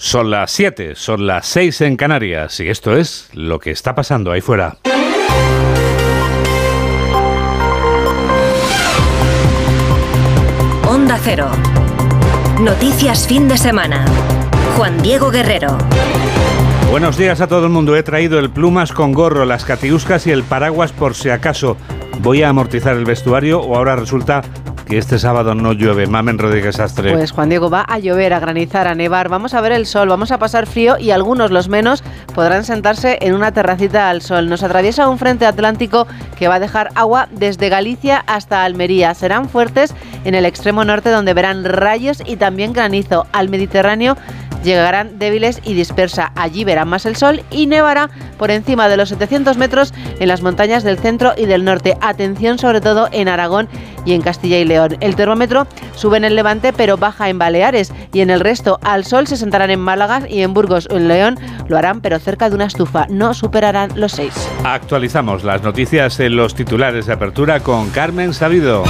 Son las 7, son las 6 en Canarias y esto es lo que está pasando ahí fuera. Onda Cero. Noticias fin de semana. Juan Diego Guerrero. Buenos días a todo el mundo. He traído el plumas con gorro, las catiuscas y el paraguas por si acaso voy a amortizar el vestuario o ahora resulta que este sábado no llueve. Mamen Rodríguez Astre. Pues Juan Diego va a llover, a granizar, a nevar. Vamos a ver el sol, vamos a pasar frío y algunos, los menos, podrán sentarse en una terracita al sol. Nos atraviesa un frente atlántico que va a dejar agua desde Galicia hasta Almería. Serán fuertes en el extremo norte donde verán rayos y también granizo. Al Mediterráneo llegarán débiles y dispersa. Allí verán más el sol y nevará por encima de los 700 metros en las montañas del centro y del norte. Atención sobre todo en Aragón y en Castilla y León. El termómetro sube en el Levante pero baja en Baleares y en el resto al sol se sentarán en Málaga y en Burgos o en León lo harán pero cerca de una estufa. No superarán los 6. Actualizamos las noticias en los titulares de apertura con Carmen Sabido.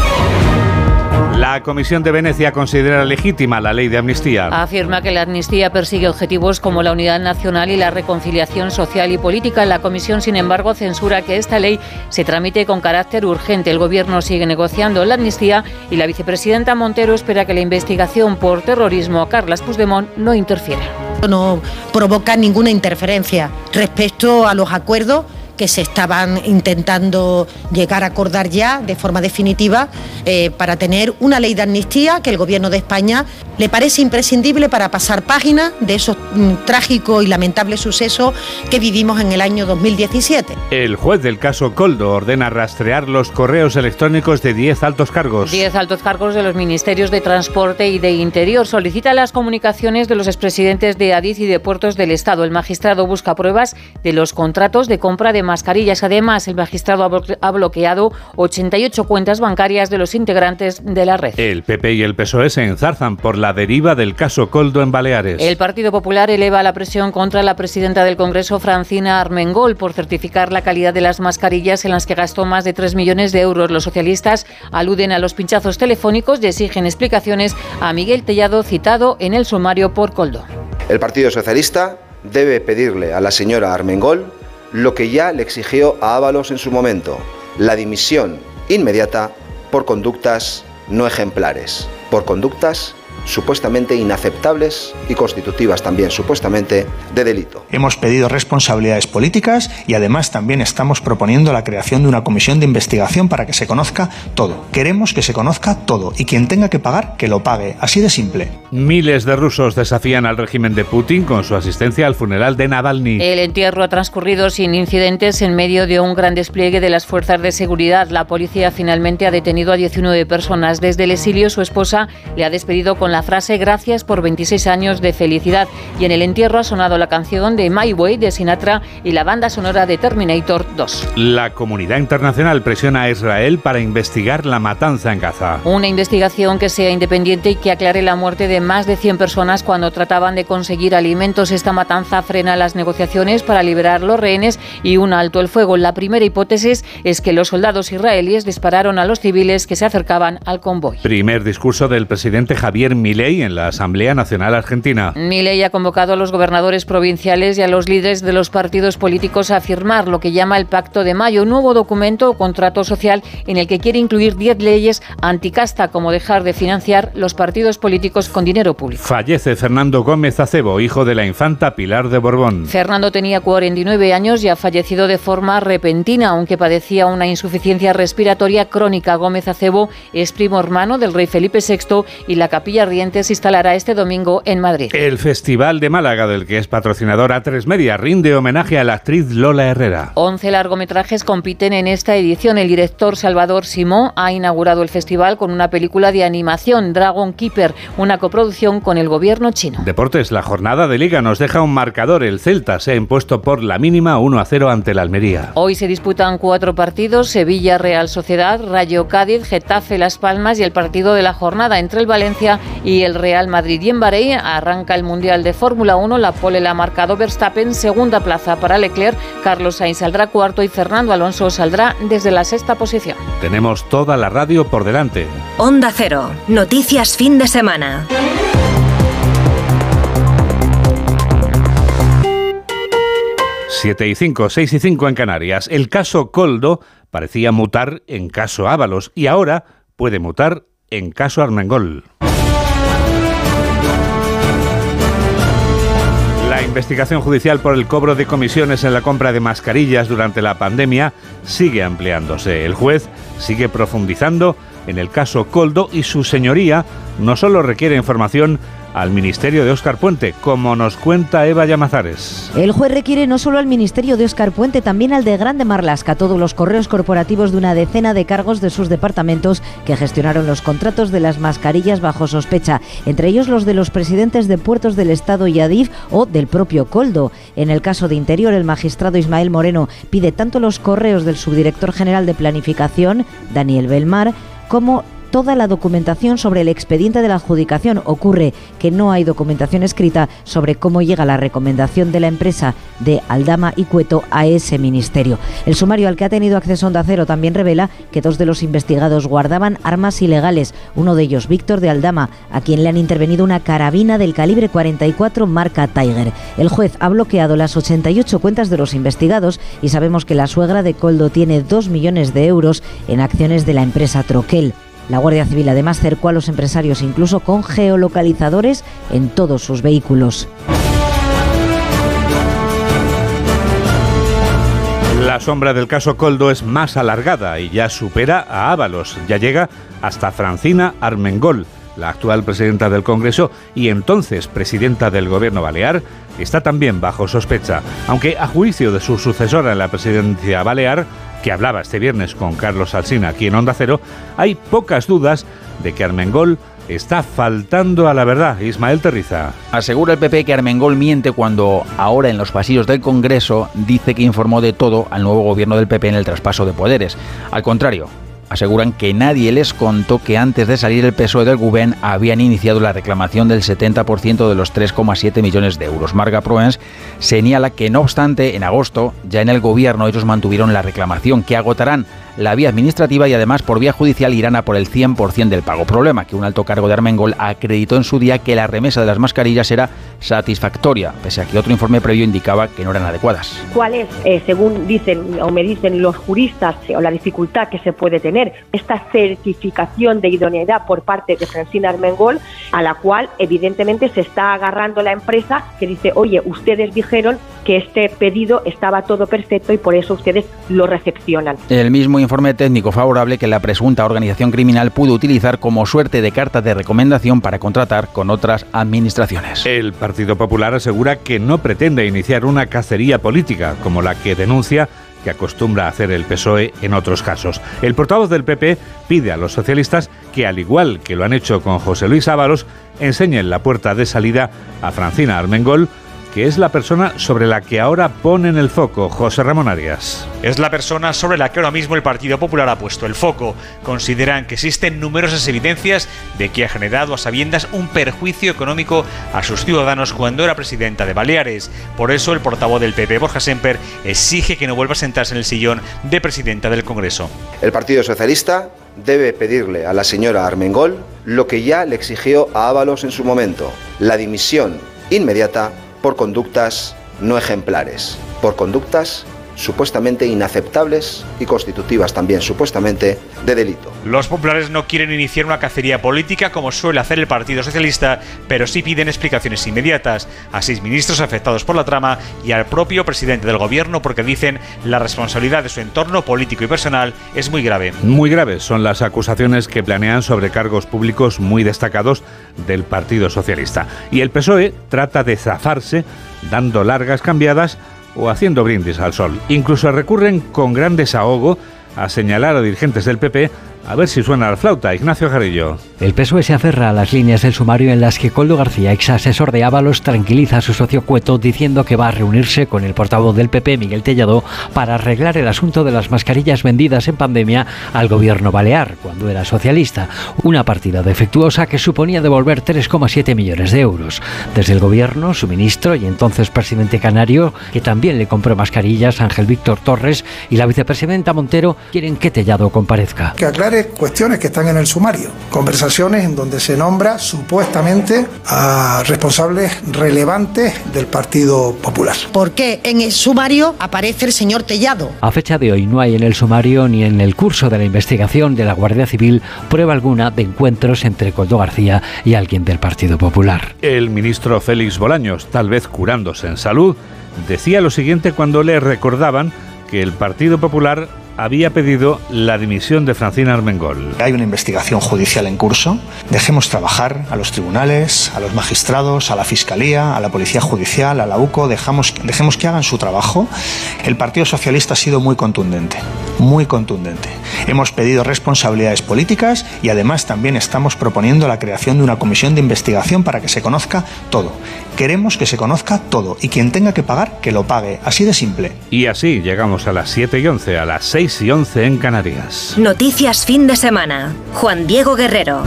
La Comisión de Venecia considera legítima la ley de amnistía. Afirma que la amnistía persigue objetivos como la unidad nacional y la reconciliación social y política. La Comisión, sin embargo, censura que esta ley se tramite con carácter urgente. El Gobierno sigue negociando la amnistía y la vicepresidenta Montero espera que la investigación por terrorismo a Carlas Puigdemont no interfiera. No provoca ninguna interferencia respecto a los acuerdos que se estaban intentando llegar a acordar ya de forma definitiva eh, para tener una ley de amnistía que el Gobierno de España le parece imprescindible para pasar página de esos mm, trágicos y lamentables sucesos que vivimos en el año 2017. El juez del caso Coldo ordena rastrear los correos electrónicos de 10 altos cargos. 10 altos cargos de los ministerios de Transporte y de Interior. Solicita las comunicaciones de los expresidentes de Adif y de Puertos del Estado. El magistrado busca pruebas de los contratos de compra de mascarillas. Además, el magistrado ha bloqueado 88 cuentas bancarias de los integrantes de la red. El PP y el PSOE se enzarzan por la deriva del caso Coldo en Baleares. El Partido Popular eleva la presión contra la presidenta del Congreso, Francina Armengol, por certificar la calidad de las mascarillas en las que gastó más de 3 millones de euros. Los socialistas aluden a los pinchazos telefónicos y exigen explicaciones a Miguel Tellado, citado en el sumario por Coldo. El Partido Socialista debe pedirle a la señora Armengol lo que ya le exigió a Ábalos en su momento, la dimisión inmediata por conductas no ejemplares, por conductas supuestamente inaceptables y constitutivas también supuestamente de delito. Hemos pedido responsabilidades políticas y además también estamos proponiendo la creación de una comisión de investigación para que se conozca todo. Queremos que se conozca todo y quien tenga que pagar, que lo pague. Así de simple. Miles de rusos desafían al régimen de Putin con su asistencia al funeral de Navalny. El entierro ha transcurrido sin incidentes en medio de un gran despliegue de las fuerzas de seguridad. La policía finalmente ha detenido a 19 personas. Desde el exilio su esposa le ha despedido con la frase Gracias por 26 años de felicidad. Y en el entierro ha sonado la canción de My Way de Sinatra y la banda sonora de Terminator 2. La comunidad internacional presiona a Israel para investigar la matanza en Gaza. Una investigación que sea independiente y que aclare la muerte de más de 100 personas cuando trataban de conseguir alimentos. Esta matanza frena las negociaciones para liberar los rehenes y un alto el fuego. La primera hipótesis es que los soldados israelíes dispararon a los civiles que se acercaban al convoy. Primer discurso del presidente Javier Milei en la Asamblea Nacional Argentina. Milei ha convocado a los gobernadores provinciales y a los líderes de los partidos políticos a firmar lo que llama el Pacto de Mayo, un nuevo documento o contrato social en el que quiere incluir 10 leyes anticasta, como dejar de financiar los partidos políticos con dinero público. Fallece Fernando Gómez Acebo, hijo de la infanta Pilar de Borbón. Fernando tenía 49 años y ha fallecido de forma repentina, aunque padecía una insuficiencia respiratoria crónica. Gómez Acebo es primo hermano del rey Felipe VI y la capilla se instalará este domingo en Madrid. El Festival de Málaga, del que es patrocinador A3 Media, rinde homenaje a la actriz Lola Herrera. 11 largometrajes compiten en esta edición. El director Salvador Simón ha inaugurado el festival con una película de animación, Dragon Keeper, una coproducción con el gobierno chino. Deportes, la jornada de liga nos deja un marcador. El Celta se ha impuesto por la mínima 1 a 0 ante la Almería. Hoy se disputan cuatro partidos, Sevilla, Real Sociedad, Rayo Cádiz, Getafe, Las Palmas y el partido de la jornada entre el Valencia y el Real Madrid. Y en Bahrein arranca el Mundial de Fórmula 1, la pole la ha marcado Verstappen, segunda plaza para Leclerc, Carlos Sainz saldrá cuarto y Fernando Alonso saldrá desde la sexta posición. Tenemos toda la radio por delante. Onda Cero, noticias fin de semana. 7 y 5, 6 y 5 en Canarias. El caso Coldo parecía mutar en caso Ábalos y ahora puede mutar en caso Armengol. Investigación judicial por el cobro de comisiones en la compra de mascarillas durante la pandemia sigue ampliándose. El juez sigue profundizando en el caso Coldo y su señoría no solo requiere información, al ministerio de Óscar Puente, como nos cuenta Eva Llamazares. El juez requiere no solo al ministerio de Óscar Puente, también al de Grande Marlasca, todos los correos corporativos de una decena de cargos de sus departamentos que gestionaron los contratos de las mascarillas bajo sospecha, entre ellos los de los presidentes de puertos del Estado y Adif o del propio Coldo. En el caso de Interior, el magistrado Ismael Moreno pide tanto los correos del subdirector general de Planificación, Daniel Belmar, como toda la documentación sobre el expediente de la adjudicación. Ocurre que no hay documentación escrita sobre cómo llega la recomendación de la empresa de Aldama y Cueto a ese ministerio. El sumario al que ha tenido acceso Onda Cero también revela que dos de los investigados guardaban armas ilegales, uno de ellos Víctor de Aldama, a quien le han intervenido una carabina del calibre 44 marca Tiger. El juez ha bloqueado las 88 cuentas de los investigados y sabemos que la suegra de Coldo tiene 2 millones de euros en acciones de la empresa Troquel. La Guardia Civil además cercó a los empresarios incluso con geolocalizadores en todos sus vehículos. La sombra del caso Coldo es más alargada y ya supera a Ábalos, ya llega hasta Francina Armengol, la actual presidenta del Congreso y entonces presidenta del Gobierno Balear, está también bajo sospecha, aunque a juicio de su sucesora en la presidencia balear, que hablaba este viernes con Carlos Alsina aquí en Onda Cero, hay pocas dudas de que Armengol está faltando a la verdad. Ismael Terriza. Asegura el PP que Armengol miente cuando ahora en los pasillos del Congreso dice que informó de todo al nuevo gobierno del PP en el traspaso de poderes. Al contrario, aseguran que nadie les contó que antes de salir el PSOE del Gubén habían iniciado la reclamación del 70% de los 3,7 millones de euros. Marga Proens señala que no obstante, en agosto, ya en el gobierno ellos mantuvieron la reclamación que agotarán la vía administrativa y además por vía judicial irán a por el 100% del pago. Problema que un alto cargo de Armengol acreditó en su día que la remesa de las mascarillas era satisfactoria, pese a que otro informe previo indicaba que no eran adecuadas. ¿Cuál es, eh, según dicen o me dicen los juristas, eh, o la dificultad que se puede tener esta certificación de idoneidad por parte de Francina Armengol, a la cual evidentemente se está agarrando la empresa que dice, oye, ustedes dijeron que este pedido estaba todo perfecto y por eso ustedes lo recepcionan. El mismo informe técnico favorable que la presunta organización criminal pudo utilizar como suerte de carta de recomendación para contratar con otras administraciones. El Partido Popular asegura que no pretende iniciar una cacería política como la que denuncia que acostumbra a hacer el PSOE en otros casos. El portavoz del PP pide a los socialistas que, al igual que lo han hecho con José Luis Ábalos, enseñen la puerta de salida a Francina Armengol que es la persona sobre la que ahora ponen el foco José Ramón Arias. Es la persona sobre la que ahora mismo el Partido Popular ha puesto el foco. Consideran que existen numerosas evidencias de que ha generado a sabiendas un perjuicio económico a sus ciudadanos cuando era presidenta de Baleares. Por eso el portavoz del PP, Borja Semper, exige que no vuelva a sentarse en el sillón de presidenta del Congreso. El Partido Socialista debe pedirle a la señora Armengol lo que ya le exigió a Ábalos en su momento, la dimisión inmediata por conductas no ejemplares, por conductas supuestamente inaceptables y constitutivas también supuestamente de delito. Los populares no quieren iniciar una cacería política como suele hacer el Partido Socialista, pero sí piden explicaciones inmediatas a seis ministros afectados por la trama y al propio presidente del gobierno porque dicen la responsabilidad de su entorno político y personal es muy grave. Muy graves son las acusaciones que planean sobre cargos públicos muy destacados del Partido Socialista. Y el PSOE trata de zafarse dando largas cambiadas o haciendo brindis al sol. Incluso recurren con gran desahogo a señalar a dirigentes del PP a ver si suena la flauta. Ignacio Jarillo. El PSOE se aferra a las líneas del sumario en las que Coldo García, ex asesor de Ábalos, tranquiliza a su socio Cueto diciendo que va a reunirse con el portavoz del PP, Miguel Tellado, para arreglar el asunto de las mascarillas vendidas en pandemia al gobierno balear, cuando era socialista. Una partida defectuosa que suponía devolver 3,7 millones de euros. Desde el gobierno, su ministro y entonces presidente canario, que también le compró mascarillas, Ángel Víctor Torres, y la vicepresidenta Montero quieren que Tellado comparezca. Que aclare cuestiones que están en el sumario. Conversaciones en donde se nombra supuestamente a responsables relevantes del Partido Popular. ¿Por qué en el sumario aparece el señor Tellado? A fecha de hoy no hay en el sumario ni en el curso de la investigación de la Guardia Civil prueba alguna de encuentros entre Coldo García y alguien del Partido Popular. El ministro Félix Bolaños, tal vez curándose en salud, decía lo siguiente cuando le recordaban que el Partido Popular había pedido la dimisión de Francina Armengol. Hay una investigación judicial en curso. Dejemos trabajar a los tribunales, a los magistrados, a la Fiscalía, a la Policía Judicial, a la UCO. Dejamos, dejemos que hagan su trabajo. El Partido Socialista ha sido muy contundente, muy contundente. Hemos pedido responsabilidades políticas y además también estamos proponiendo la creación de una comisión de investigación para que se conozca todo. Queremos que se conozca todo y quien tenga que pagar, que lo pague. Así de simple. Y así llegamos a las 7 y 11, a las 6 y 11 en Canarias. Noticias fin de semana. Juan Diego Guerrero.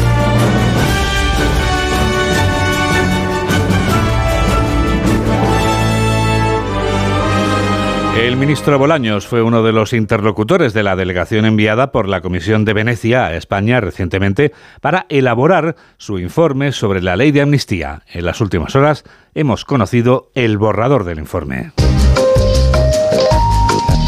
El ministro Bolaños fue uno de los interlocutores de la delegación enviada por la Comisión de Venecia a España recientemente para elaborar su informe sobre la ley de amnistía. En las últimas horas hemos conocido el borrador del informe.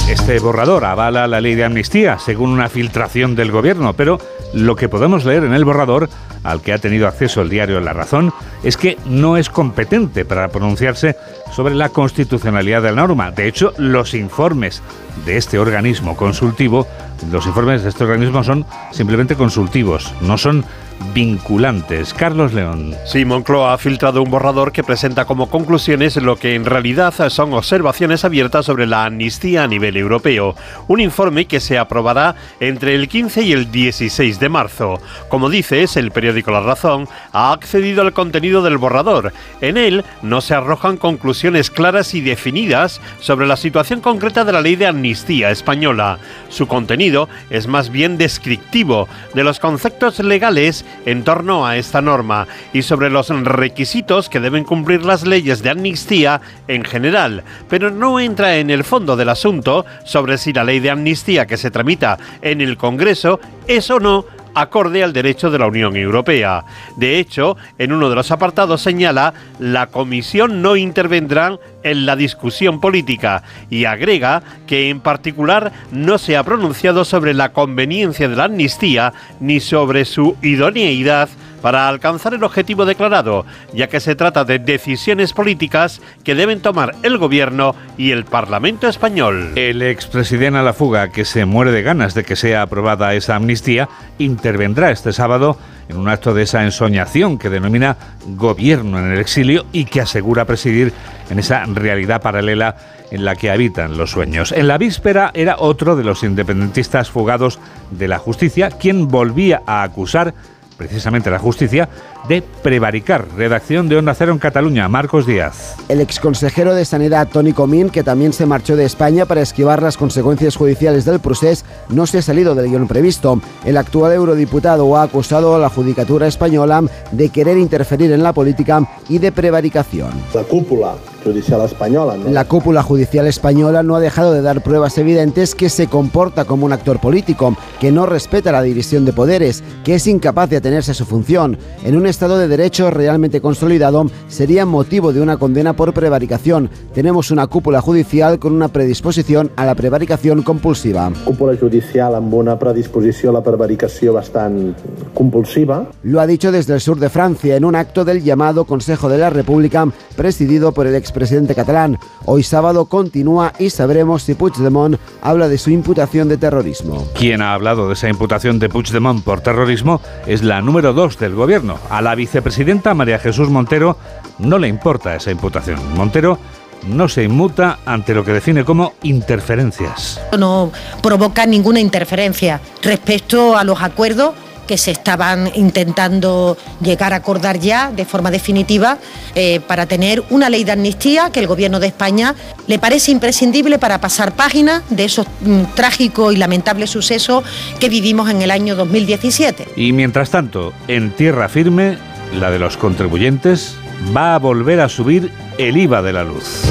Este borrador avala la ley de amnistía, según una filtración del gobierno, pero lo que podemos leer en el borrador, al que ha tenido acceso el diario La Razón, es que no es competente para pronunciarse sobre la constitucionalidad de la norma. De hecho, los informes de este organismo consultivo, los informes de este organismo son simplemente consultivos, no son vinculantes. Carlos León. Sí, Moncloa ha filtrado un borrador que presenta como conclusiones lo que en realidad son observaciones abiertas sobre la amnistía a nivel europeo. Un informe que se aprobará entre el 15 y el 16 de marzo. Como dices, el periódico La Razón ha accedido al contenido del borrador. En él no se arrojan conclusiones claras y definidas sobre la situación concreta de la ley de amnistía española. Su contenido es más bien descriptivo de los conceptos legales en torno a esta norma y sobre los requisitos que deben cumplir las leyes de amnistía en general, pero no entra en el fondo del asunto sobre si la ley de amnistía que se tramita en el Congreso es o no acorde al derecho de la Unión Europea. De hecho, en uno de los apartados señala la Comisión no intervendrá en la discusión política y agrega que en particular no se ha pronunciado sobre la conveniencia de la amnistía ni sobre su idoneidad para alcanzar el objetivo declarado, ya que se trata de decisiones políticas que deben tomar el gobierno y el Parlamento español. El expresidente a la fuga, que se muere de ganas de que sea aprobada esa amnistía, intervendrá este sábado en un acto de esa ensoñación que denomina gobierno en el exilio y que asegura presidir en esa realidad paralela en la que habitan los sueños. En la víspera era otro de los independentistas fugados de la justicia quien volvía a acusar precisamente la justicia, de prevaricar. Redacción de Onda Cero en Cataluña, Marcos Díaz. El exconsejero de Sanidad, Tony Comín, que también se marchó de España para esquivar las consecuencias judiciales del proceso, no se ha salido del guion previsto. El actual eurodiputado ha acusado a la judicatura española de querer interferir en la política y de prevaricación. La cúpula judicial española. ¿no? La cúpula judicial española no ha dejado de dar pruebas evidentes que se comporta como un actor político, que no respeta la división de poderes, que es incapaz de atenerse a su función. En un Estado de Derecho realmente consolidado, sería motivo de una condena por prevaricación. Tenemos una cúpula judicial con una predisposición a la prevaricación compulsiva. Cúpula judicial amb una predisposició a la prevaricació bastant compulsiva. Lo ha dicho desde el sur de Francia en un acto del llamado Consejo de la República, presidido por el expresidente catalán. Hoy sábado continúa y sabremos si Puigdemont habla de su imputación de terrorismo. Quien ha hablado de esa imputación de Puigdemont por terrorismo es la número dos del gobierno. A la vicepresidenta María Jesús Montero no le importa esa imputación. Montero no se inmuta ante lo que define como interferencias. No provoca ninguna interferencia respecto a los acuerdos que se estaban intentando llegar a acordar ya de forma definitiva eh, para tener una ley de amnistía que el Gobierno de España le parece imprescindible para pasar páginas de esos mm, trágicos y lamentables sucesos que vivimos en el año 2017. Y mientras tanto, en tierra firme, la de los contribuyentes va a volver a subir el IVA de la luz.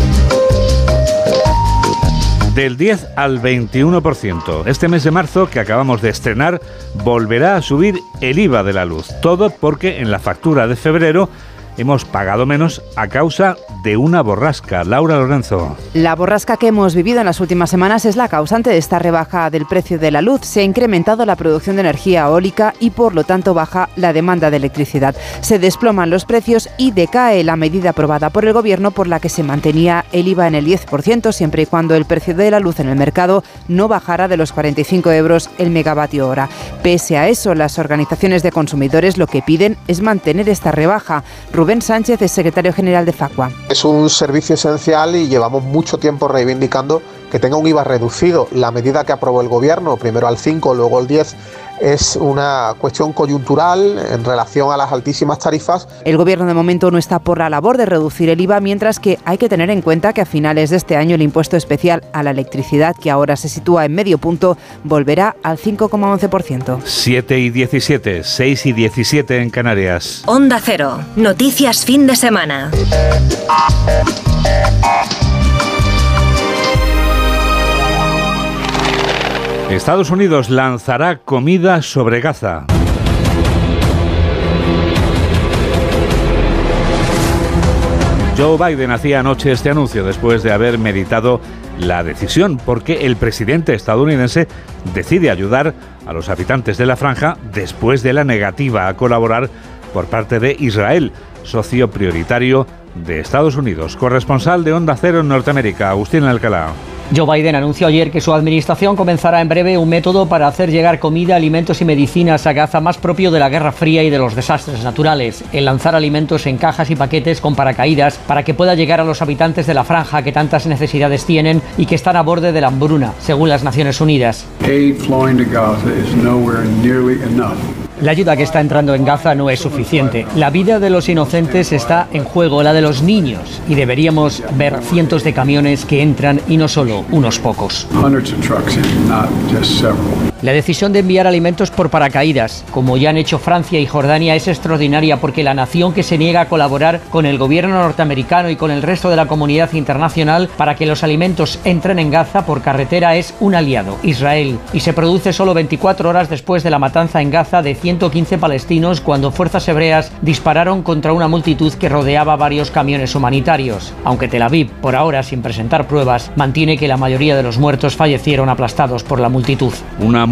Del 10 al 21%. Este mes de marzo que acabamos de estrenar volverá a subir el IVA de la luz. Todo porque en la factura de febrero hemos pagado menos a causa de una borrasca. Laura Lorenzo. La borrasca que hemos vivido en las últimas semanas es la causante de esta rebaja del precio de la luz. Se ha incrementado la producción de energía eólica y por lo tanto baja la demanda de electricidad. Se desploman los precios y decae la medida aprobada por el gobierno por la que se mantenía el IVA en el 10% siempre y cuando el precio de la luz en el mercado no bajara de los 45 euros el megavatio hora. Pese a eso, las organizaciones de consumidores lo que piden es mantener esta rebaja. Rubén Sánchez es secretario general de Facua. Es un servicio esencial y llevamos mucho tiempo reivindicando que tenga un IVA reducido. La medida que aprobó el gobierno, primero al 5, luego al 10, es una cuestión coyuntural en relación a las altísimas tarifas. El gobierno de momento no está por la labor de reducir el IVA, mientras que hay que tener en cuenta que a finales de este año el impuesto especial a la electricidad, que ahora se sitúa en medio punto, volverá al 5,11%. 7 y 17, 6 y 17 en Canarias. Onda Cero. Noticias fin de semana. Estados Unidos lanzará comida sobre Gaza. Joe Biden hacía anoche este anuncio después de haber meditado la decisión, porque el presidente estadounidense decide ayudar a los habitantes de la franja después de la negativa a colaborar por parte de Israel, socio prioritario de Estados Unidos. Corresponsal de Onda Cero en Norteamérica, Agustín Alcalá. Joe Biden anunció ayer que su administración comenzará en breve un método para hacer llegar comida, alimentos y medicinas a Gaza más propio de la Guerra Fría y de los desastres naturales, el lanzar alimentos en cajas y paquetes con paracaídas para que pueda llegar a los habitantes de la franja que tantas necesidades tienen y que están a borde de la hambruna, según las Naciones Unidas. La ayuda que está entrando en Gaza no es suficiente. La vida de los inocentes está en juego, la de los niños, y deberíamos ver cientos de camiones que entran y no solo unos pocos. La decisión de enviar alimentos por paracaídas, como ya han hecho Francia y Jordania, es extraordinaria porque la nación que se niega a colaborar con el gobierno norteamericano y con el resto de la comunidad internacional para que los alimentos entren en Gaza por carretera es un aliado, Israel, y se produce solo 24 horas después de la matanza en Gaza de 115 palestinos cuando fuerzas hebreas dispararon contra una multitud que rodeaba varios camiones humanitarios, aunque Tel Aviv, por ahora sin presentar pruebas, mantiene que la mayoría de los muertos fallecieron aplastados por la multitud.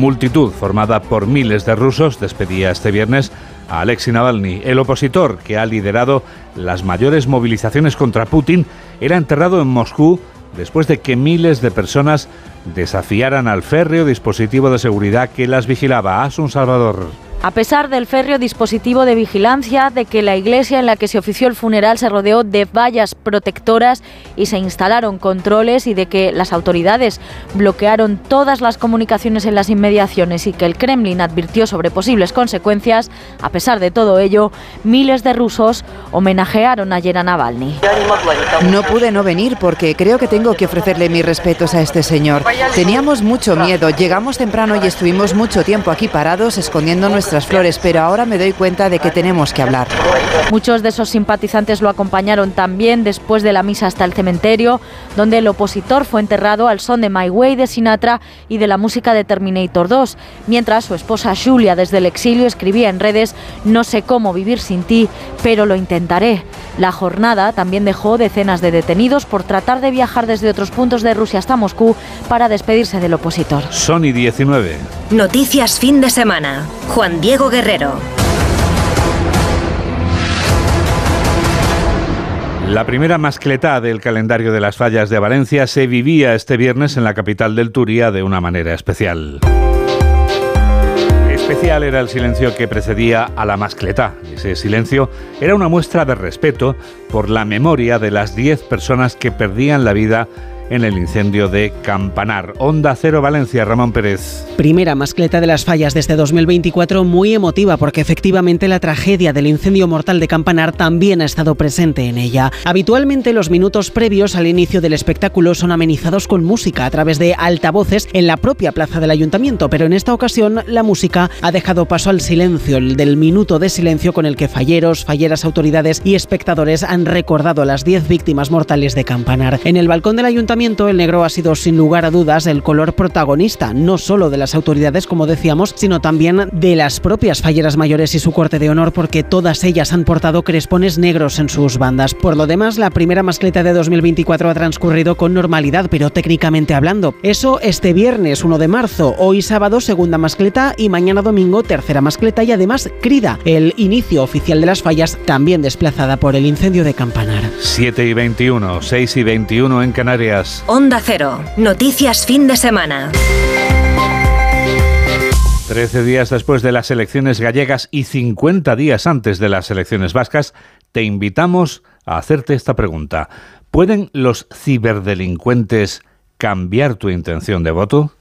Multitud formada por miles de rusos despedía este viernes a Alexei Navalny. El opositor que ha liderado las mayores movilizaciones contra Putin era enterrado en Moscú después de que miles de personas desafiaran al férreo dispositivo de seguridad que las vigilaba. Asun Salvador. A pesar del férreo dispositivo de vigilancia, de que la iglesia en la que se ofició el funeral se rodeó de vallas protectoras y se instalaron controles y de que las autoridades bloquearon todas las comunicaciones en las inmediaciones y que el Kremlin advirtió sobre posibles consecuencias, a pesar de todo ello, miles de rusos homenajearon ayer a Navalny. No pude no venir porque creo que tengo que ofrecerle mis respetos a este señor. Teníamos mucho miedo, llegamos temprano y estuvimos mucho tiempo aquí parados escondiendo nuestras flores, pero ahora me doy cuenta de que tenemos que hablar. Muchos de esos simpatizantes lo acompañaron también después de la misa hasta el cementerio, donde el opositor fue enterrado al son de My Way de Sinatra y de la música de Terminator 2, mientras su esposa Julia desde el exilio escribía en redes No sé cómo vivir sin ti, pero lo intentaré. La jornada también dejó decenas de detenidos por tratar de viajar desde otros puntos de Rusia hasta Moscú para despedirse del opositor. Sony 19. Noticias fin de semana. Juan Diego Guerrero. La primera mascletá del calendario de las fallas de Valencia se vivía este viernes en la capital del Turia de una manera especial. Especial era el silencio que precedía a la mascletá. Ese silencio era una muestra de respeto por la memoria de las 10 personas que perdían la vida en el incendio de Campanar. Onda Cero Valencia, Ramón Pérez. Primera mascleta de las fallas desde 2024, muy emotiva porque efectivamente la tragedia del incendio mortal de Campanar también ha estado presente en ella. Habitualmente los minutos previos al inicio del espectáculo son amenizados con música a través de altavoces en la propia plaza del ayuntamiento, pero en esta ocasión la música ha dejado paso al silencio, el del minuto de silencio con el que falleros, falleras, autoridades y espectadores han recordado a las 10 víctimas mortales de Campanar. En el balcón del ayuntamiento el negro ha sido sin lugar a dudas el color protagonista, no solo de las autoridades, como decíamos, sino también de las propias falleras mayores y su corte de honor, porque todas ellas han portado crespones negros en sus bandas. Por lo demás, la primera mascleta de 2024 ha transcurrido con normalidad, pero técnicamente hablando. Eso este viernes 1 de marzo, hoy sábado segunda mascleta y mañana domingo tercera mascleta y además crida, el inicio oficial de las fallas también desplazada por el incendio de Campanar. 7 y 21, 6 y 21 en Canarias. Onda Cero, noticias fin de semana. Trece días después de las elecciones gallegas y 50 días antes de las elecciones vascas, te invitamos a hacerte esta pregunta. ¿Pueden los ciberdelincuentes cambiar tu intención de voto?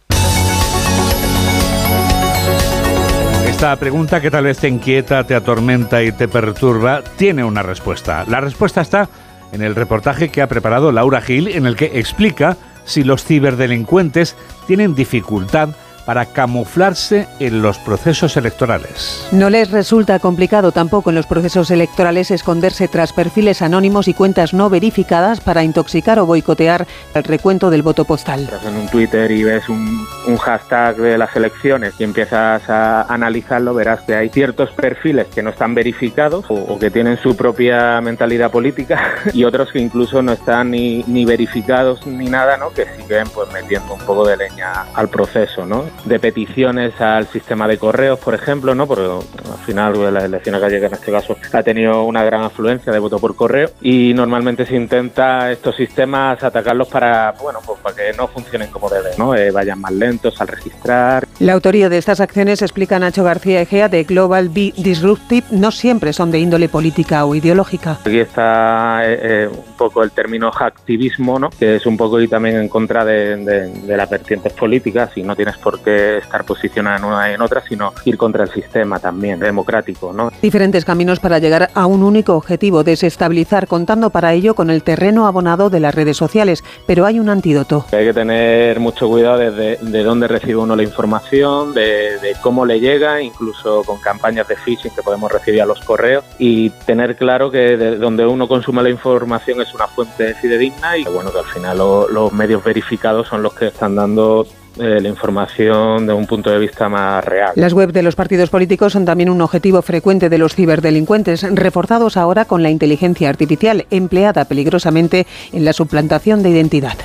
Esta pregunta que tal vez te inquieta, te atormenta y te perturba, tiene una respuesta. La respuesta está en el reportaje que ha preparado Laura Gil, en el que explica si los ciberdelincuentes tienen dificultad para camuflarse en los procesos electorales. No les resulta complicado tampoco en los procesos electorales esconderse tras perfiles anónimos y cuentas no verificadas para intoxicar o boicotear el recuento del voto postal. Estás en un Twitter y ves un, un hashtag de las elecciones y empiezas a analizarlo, verás que hay ciertos perfiles que no están verificados o, o que tienen su propia mentalidad política y otros que incluso no están ni, ni verificados ni nada, ¿no? que siguen pues metiendo un poco de leña al proceso, ¿no? De peticiones al sistema de correos, por ejemplo, ¿no? Porque al final pues, la elección gallega en este caso ha tenido una gran afluencia de voto por correo y normalmente se intenta estos sistemas atacarlos para, bueno, pues para que no funcionen como deben, ¿no? Eh, vayan más lentos al registrar. La autoría de estas acciones, explica Nacho García Egea de Global Be Disruptive, no siempre son de índole política o ideológica. Aquí está eh, eh, un poco el término hacktivismo, ¿no? Que es un poco y también en contra de, de, de las vertientes políticas y no tienes por qué estar posicionada en una y en otra, sino ir contra el sistema también democrático. ¿no? Diferentes caminos para llegar a un único objetivo, desestabilizar, contando para ello con el terreno abonado de las redes sociales. Pero hay un antídoto. Hay que tener mucho cuidado desde de dónde recibe uno la información, de, de cómo le llega, incluso con campañas de phishing que podemos recibir a los correos y tener claro que de donde uno consume la información es una fuente fidedigna y bueno que al final lo, los medios verificados son los que están dando eh, la información de un punto de vista más real. Las webs de los partidos políticos son también un objetivo frecuente de los ciberdelincuentes, reforzados ahora con la inteligencia artificial empleada peligrosamente en la suplantación de identidad.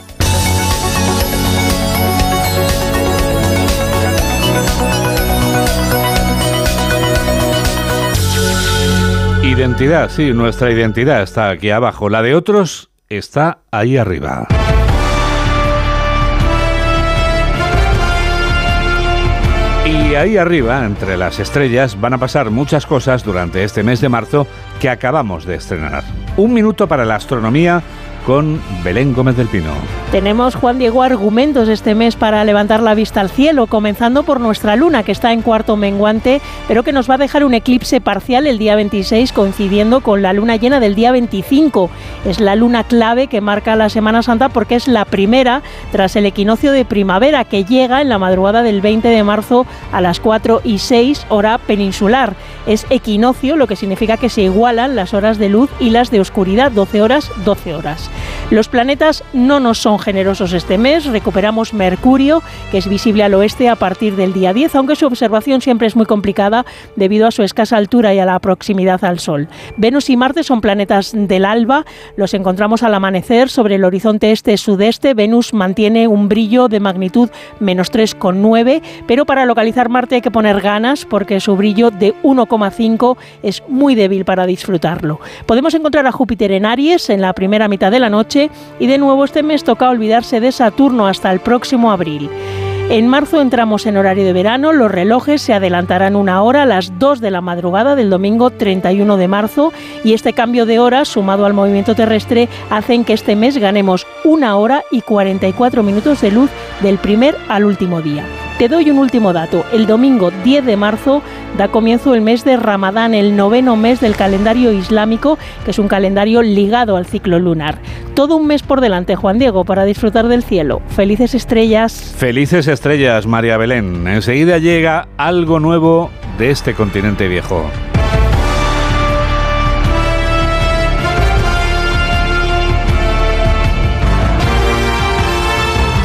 Identidad, sí, nuestra identidad está aquí abajo, la de otros está ahí arriba. Y ahí arriba, entre las estrellas, van a pasar muchas cosas durante este mes de marzo que acabamos de estrenar. Un minuto para la astronomía con Belén Gómez del Pino. Tenemos, Juan Diego, argumentos este mes para levantar la vista al cielo, comenzando por nuestra luna, que está en cuarto menguante, pero que nos va a dejar un eclipse parcial el día 26, coincidiendo con la luna llena del día 25. Es la luna clave que marca la Semana Santa porque es la primera tras el equinoccio de primavera, que llega en la madrugada del 20 de marzo a las 4 y 6 hora peninsular. Es equinoccio, lo que significa que se igualan las horas de luz y las de oscuridad, 12 horas, 12 horas. Los planetas no nos son generosos este mes. Recuperamos Mercurio, que es visible al oeste a partir del día 10, aunque su observación siempre es muy complicada debido a su escasa altura y a la proximidad al Sol. Venus y Marte son planetas del alba. Los encontramos al amanecer sobre el horizonte este-sudeste. Venus mantiene un brillo de magnitud menos 3,9, pero para localizar Marte hay que poner ganas porque su brillo de 1,5 es muy débil para disfrutarlo. Podemos encontrar a Júpiter en Aries en la primera mitad de noche y de nuevo este mes toca olvidarse de Saturno hasta el próximo abril. En marzo entramos en horario de verano, los relojes se adelantarán una hora a las 2 de la madrugada del domingo 31 de marzo y este cambio de hora sumado al movimiento terrestre hacen que este mes ganemos una hora y 44 minutos de luz del primer al último día. Te doy un último dato. El domingo 10 de marzo da comienzo el mes de Ramadán, el noveno mes del calendario islámico, que es un calendario ligado al ciclo lunar. Todo un mes por delante, Juan Diego, para disfrutar del cielo. Felices estrellas. Felices estrellas, María Belén. Enseguida llega algo nuevo de este continente viejo.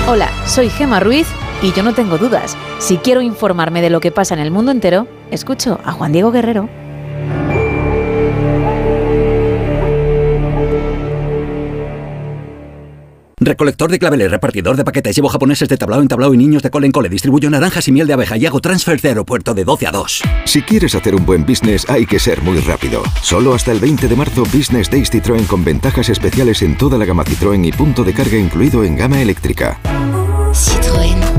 Hola, soy Gema Ruiz y yo no tengo dudas. Si quiero informarme de lo que pasa en el mundo entero, escucho a Juan Diego Guerrero. Recolector de claveles, repartidor de paquetes, llevo japoneses de tablao en tablao y niños de cole en cole, distribuyo naranjas y miel de abeja y hago transfer de aeropuerto de 12 a 2. Si quieres hacer un buen business hay que ser muy rápido. Solo hasta el 20 de marzo Business Days Citroën con ventajas especiales en toda la gama Citroën y punto de carga incluido en gama eléctrica. Citroën.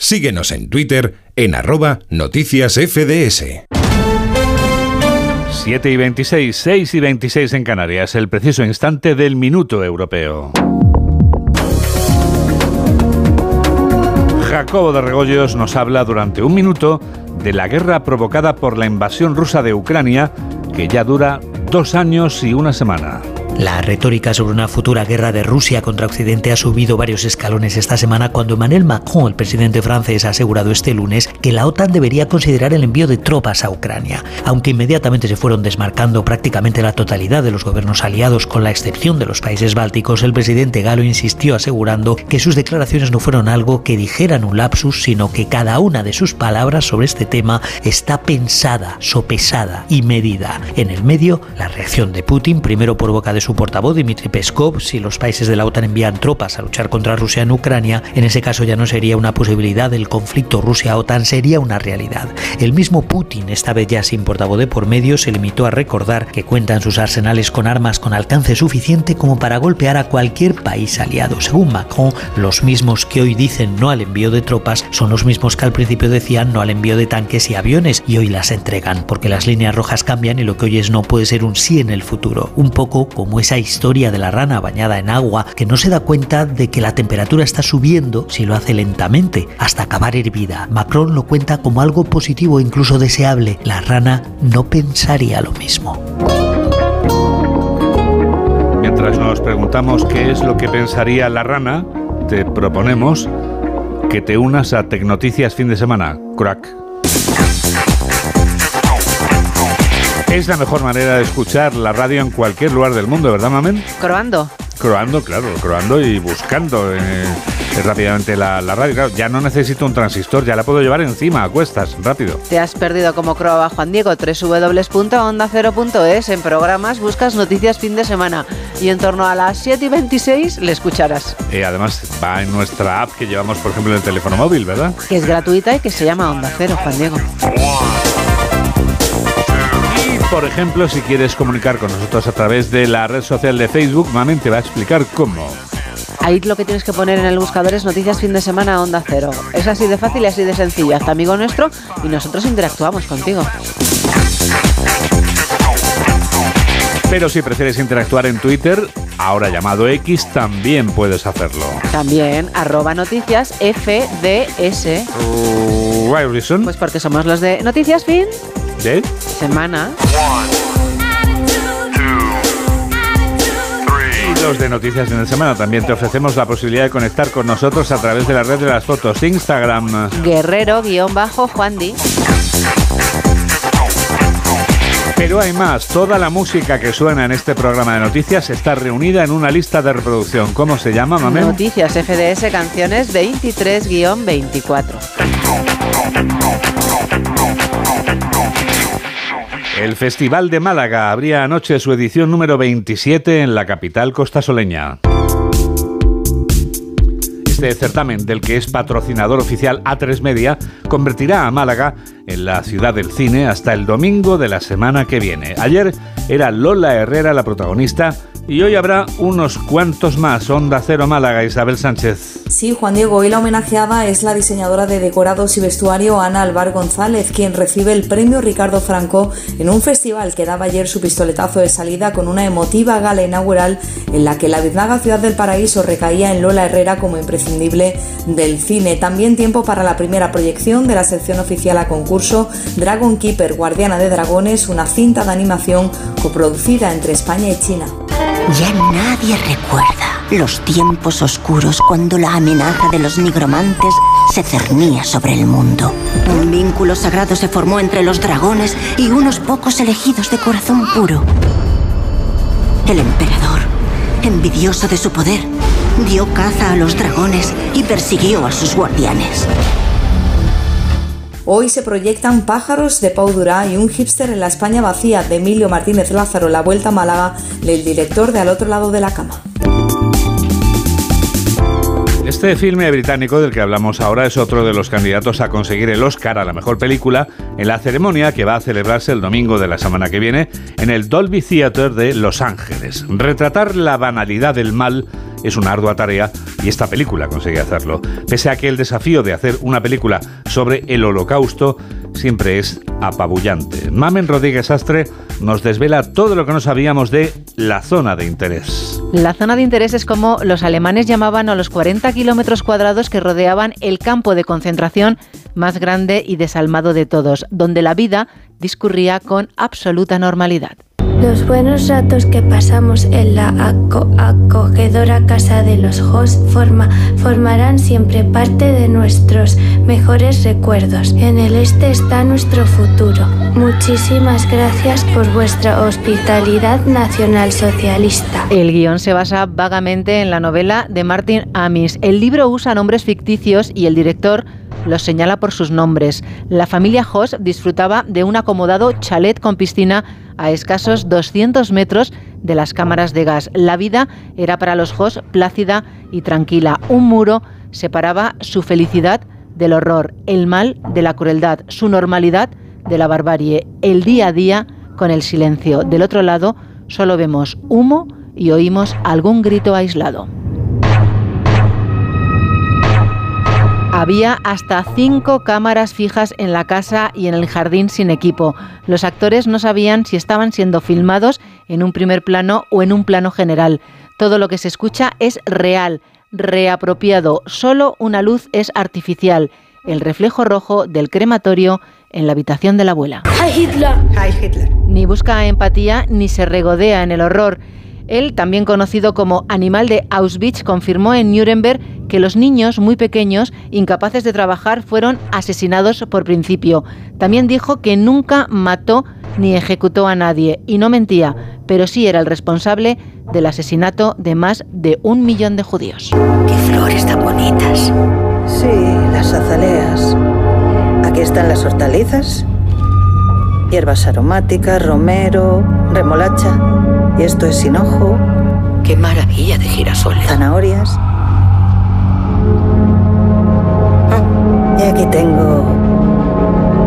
Síguenos en Twitter en arroba noticias FDS. 7 y 26, 6 y 26 en Canarias, el preciso instante del minuto europeo. Jacobo de Regoyos nos habla durante un minuto de la guerra provocada por la invasión rusa de Ucrania, que ya dura dos años y una semana. La retórica sobre una futura guerra de Rusia contra Occidente ha subido varios escalones esta semana cuando Emmanuel Macron, el presidente francés, ha asegurado este lunes que la OTAN debería considerar el envío de tropas a Ucrania. Aunque inmediatamente se fueron desmarcando prácticamente la totalidad de los gobiernos aliados, con la excepción de los países bálticos, el presidente galo insistió asegurando que sus declaraciones no fueron algo que dijeran un lapsus, sino que cada una de sus palabras sobre este tema está pensada, sopesada y medida. En el medio, la reacción de Putin, primero por boca de su portavoz Dmitry Peskov, si los países de la OTAN envían tropas a luchar contra Rusia en Ucrania, en ese caso ya no sería una posibilidad, el conflicto Rusia-OTAN sería una realidad. El mismo Putin, esta vez ya sin portavoz de por medio, se limitó a recordar que cuentan sus arsenales con armas con alcance suficiente como para golpear a cualquier país aliado. Según Macron, los mismos que hoy dicen no al envío de tropas son los mismos que al principio decían no al envío de tanques y aviones y hoy las entregan, porque las líneas rojas cambian y lo que hoy es no puede ser un sí en el futuro. Un poco como esa historia de la rana bañada en agua que no se da cuenta de que la temperatura está subiendo si lo hace lentamente, hasta acabar hervida. Macron lo cuenta como algo positivo e incluso deseable. La rana no pensaría lo mismo. Mientras nos preguntamos qué es lo que pensaría la rana, te proponemos que te unas a Tecnoticias fin de semana. Crack. Es la mejor manera de escuchar la radio en cualquier lugar del mundo, ¿verdad, Mamen? Croando. Croando, claro, croando y buscando eh, rápidamente la, la radio. Claro, ya no necesito un transistor, ya la puedo llevar encima, a cuestas, rápido. Te has perdido como croaba Juan Diego, www.ondacero.es. En programas buscas noticias fin de semana y en torno a las 7 y 26 le escucharás. Eh, además, va en nuestra app que llevamos, por ejemplo, en el teléfono móvil, ¿verdad? Que es gratuita y que se llama Onda Cero, Juan Diego. Por ejemplo, si quieres comunicar con nosotros a través de la red social de Facebook, Mamen te va a explicar cómo. Ahí lo que tienes que poner en el buscador es Noticias Fin de Semana Onda Cero. Es así de fácil y así de sencillo. Hazte amigo nuestro y nosotros interactuamos contigo. Pero si prefieres interactuar en Twitter, ahora llamado X, también puedes hacerlo. También arroba noticias FDS. Reason? Pues porque somos los de Noticias Fin ¿De? Semana. Y los de Noticias en el Semana también te ofrecemos la posibilidad de conectar con nosotros a través de la red de las fotos Instagram. Guerrero-Juandi. Pero hay más, toda la música que suena en este programa de noticias está reunida en una lista de reproducción. ¿Cómo se llama, Mamén? Noticias FDS Canciones 23-24. El Festival de Málaga abría anoche su edición número 27 en la capital costasoleña. Este certamen, del que es patrocinador oficial A3 Media, convertirá a Málaga en la ciudad del cine hasta el domingo de la semana que viene. Ayer era Lola Herrera la protagonista Y hoy habrá unos cuantos más. Onda Cero Málaga, Isabel Sánchez. Sí, Juan Diego, hoy la homenajeada es la diseñadora de decorados y vestuario Ana Alvar González, quien recibe el premio Ricardo Franco en un festival que daba ayer su pistoletazo de salida con una emotiva gala inaugural en la que la biznaga Ciudad del Paraíso recaía en Lola Herrera como imprescindible del cine. También tiempo para la primera proyección de la sección oficial a concurso Dragon Keeper, Guardiana de Dragones, una cinta de animación coproducida entre España y China. Ya nadie recuerda los tiempos oscuros cuando la amenaza de los nigromantes se cernía sobre el mundo. Un vínculo sagrado se formó entre los dragones y unos pocos elegidos de corazón puro. El emperador, envidioso de su poder, dio caza a los dragones y persiguió a sus guardianes. Hoy se proyectan Pájaros de Pau Durá y un hipster en la España vacía de Emilio Martínez Lázaro, La Vuelta a Málaga, del director de Al otro lado de la cama. Este filme británico del que hablamos ahora es otro de los candidatos a conseguir el Oscar a la mejor película en la ceremonia que va a celebrarse el domingo de la semana que viene en el Dolby Theatre de Los Ángeles. Retratar la banalidad del mal es una ardua tarea y esta película consigue hacerlo. Pese a que el desafío de hacer una película sobre el holocausto siempre es apabullante. Mamen Rodríguez Astre nos desvela todo lo que no sabíamos de la zona de interés. La zona de interés es como los alemanes llamaban a los 40 kilómetros cuadrados que rodeaban el campo de concentración más grande y desalmado de todos, donde la vida discurría con absoluta normalidad. Los buenos ratos que pasamos en la acogedora casa de los hosts forma, formarán siempre parte de nuestros mejores recuerdos. En el este está nuestro futuro. Muchísimas gracias por vuestra hospitalidad nacional socialista. El guion se basa vagamente en la novela de Martin Amis. El libro usa nombres ficticios y el director los señala por sus nombres. La familia Hoss disfrutaba de un acomodado chalet con piscina a escasos 200 metros de las cámaras de gas. La vida era para los Hoss plácida y tranquila. Un muro separaba su felicidad del horror, el mal de la crueldad, su normalidad de la barbarie, el día a día con el silencio. Del otro lado solo vemos humo y oímos algún grito aislado. Había hasta cinco cámaras fijas en la casa y en el jardín sin equipo. Los actores no sabían si estaban siendo filmados en un primer plano o en un plano general. Todo lo que se escucha es real, reapropiado. Solo una luz es artificial, el reflejo rojo del crematorio en la habitación de la abuela. Hitler. Hitler. Ni busca empatía ni se regodea en el horror. Él, también conocido como animal de Auschwitz, confirmó en Nuremberg que los niños muy pequeños, incapaces de trabajar, fueron asesinados por principio. También dijo que nunca mató ni ejecutó a nadie, y no mentía, pero sí era el responsable del asesinato de más de un millón de judíos. ¡Qué flores tan bonitas! Sí, las azaleas. Aquí están las hortalizas, hierbas aromáticas, romero, remolacha. Y esto es hinojo. ¡Qué maravilla de girasoles! Zanahorias. Y aquí tengo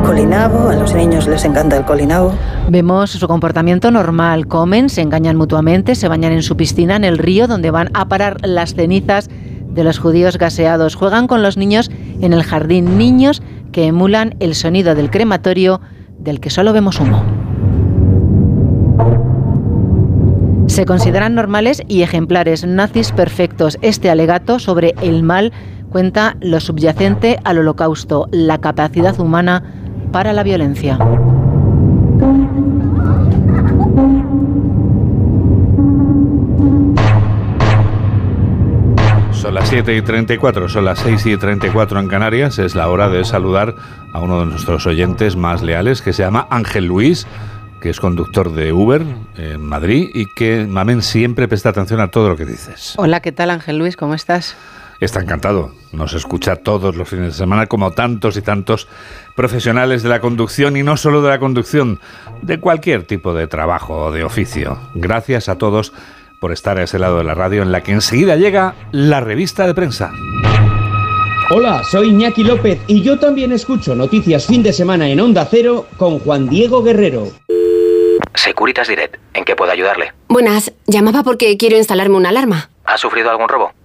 colinabo, a los niños les encanta el colinabo. Vemos su comportamiento normal, comen, se engañan mutuamente, se bañan en su piscina, en el río donde van a parar las cenizas de los judíos gaseados, juegan con los niños en el jardín, niños que emulan el sonido del crematorio del que solo vemos humo. Se consideran normales y ejemplares, nazis perfectos. Este alegato sobre el mal cuenta lo subyacente al holocausto, la capacidad humana para la violencia. Son las 7 y 34, son las 6 y 34 en Canarias. Es la hora de saludar a uno de nuestros oyentes más leales que se llama Ángel Luis, que es conductor de Uber en Madrid y que, Mamen, siempre presta atención a todo lo que dices. Hola, ¿qué tal Ángel Luis? ¿Cómo estás? Está encantado. Nos escucha todos los fines de semana, como tantos y tantos profesionales de la conducción y no solo de la conducción, de cualquier tipo de trabajo o de oficio. Gracias a todos por estar a ese lado de la radio en la que enseguida llega la revista de prensa. Hola, soy Iñaki López y yo también escucho noticias fin de semana en Onda Cero con Juan Diego Guerrero. Securitas Direct. ¿En qué puedo ayudarle? Buenas, llamaba porque quiero instalarme una alarma. ¿Ha sufrido algún robo?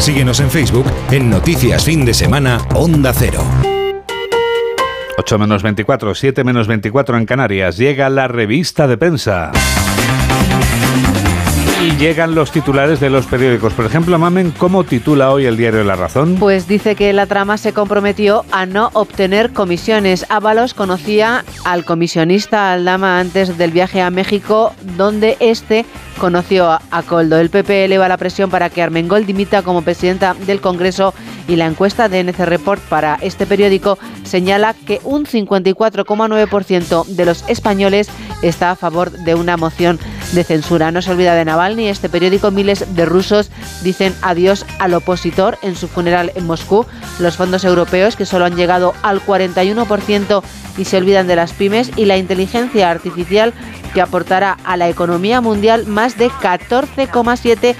Síguenos en Facebook en Noticias Fin de Semana Onda Cero. 8 menos 24, 7 menos 24 en Canarias. Llega la revista de prensa. Y llegan los titulares de los periódicos. Por ejemplo, Mamen, ¿cómo titula hoy el diario La Razón? Pues dice que la trama se comprometió a no obtener comisiones. Ábalos conocía al comisionista Aldama antes del viaje a México, donde este conoció a Coldo. El PP eleva la presión para que Armengol dimita como presidenta del Congreso y la encuesta de NC Report para este periódico señala que un 54,9% de los españoles está a favor de una moción de censura. No se olvida de Navalny. Este periódico, miles de rusos dicen adiós al opositor en su funeral en Moscú. Los fondos europeos, que solo han llegado al 41% y se olvidan de las pymes, y la inteligencia artificial, que aportará a la economía mundial más de 14,7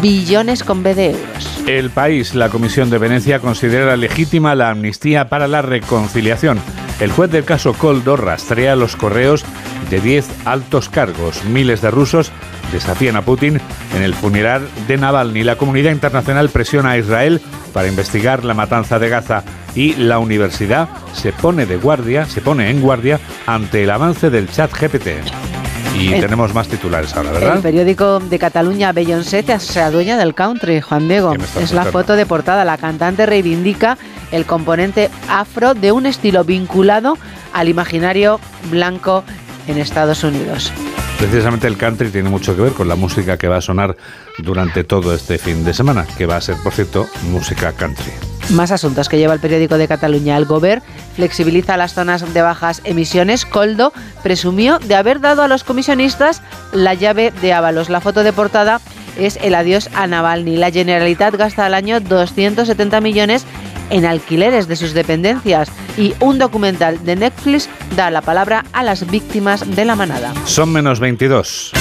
billones con B euros. El país, la Comisión de Venecia, considera legítima la amnistía para la reconciliación. El juez del caso Coldo rastrea los correos de 10 altos cargos. Miles de rusos desafían a Putin en el funeral de Navalny. La comunidad internacional presiona a Israel para investigar la matanza de Gaza y la universidad se pone de guardia, se pone en guardia ante el avance del chat GPT. Y El- tenemos más titulares ahora, ¿verdad? El periódico de Cataluña Beyoncé se adueña del country, Juan Diego. ¿Qué me estás Es la foto de portada. La cantante reivindica el componente afro de un estilo vinculado al imaginario blanco en Estados Unidos. Precisamente el country tiene mucho que ver con la música que va a sonar durante todo este fin de semana, que va a ser, por cierto, música country. Más asuntos que lleva el periódico de Cataluña. El Gober flexibiliza las zonas de bajas emisiones. Coldo presumió de haber dado a los comisionistas la llave de Ábalos. La foto de portada es el adiós a Navalny. La Generalitat gasta al año 270 millones en alquileres de sus dependencias y un documental de Netflix da la palabra a las víctimas de la manada. Son menos 22.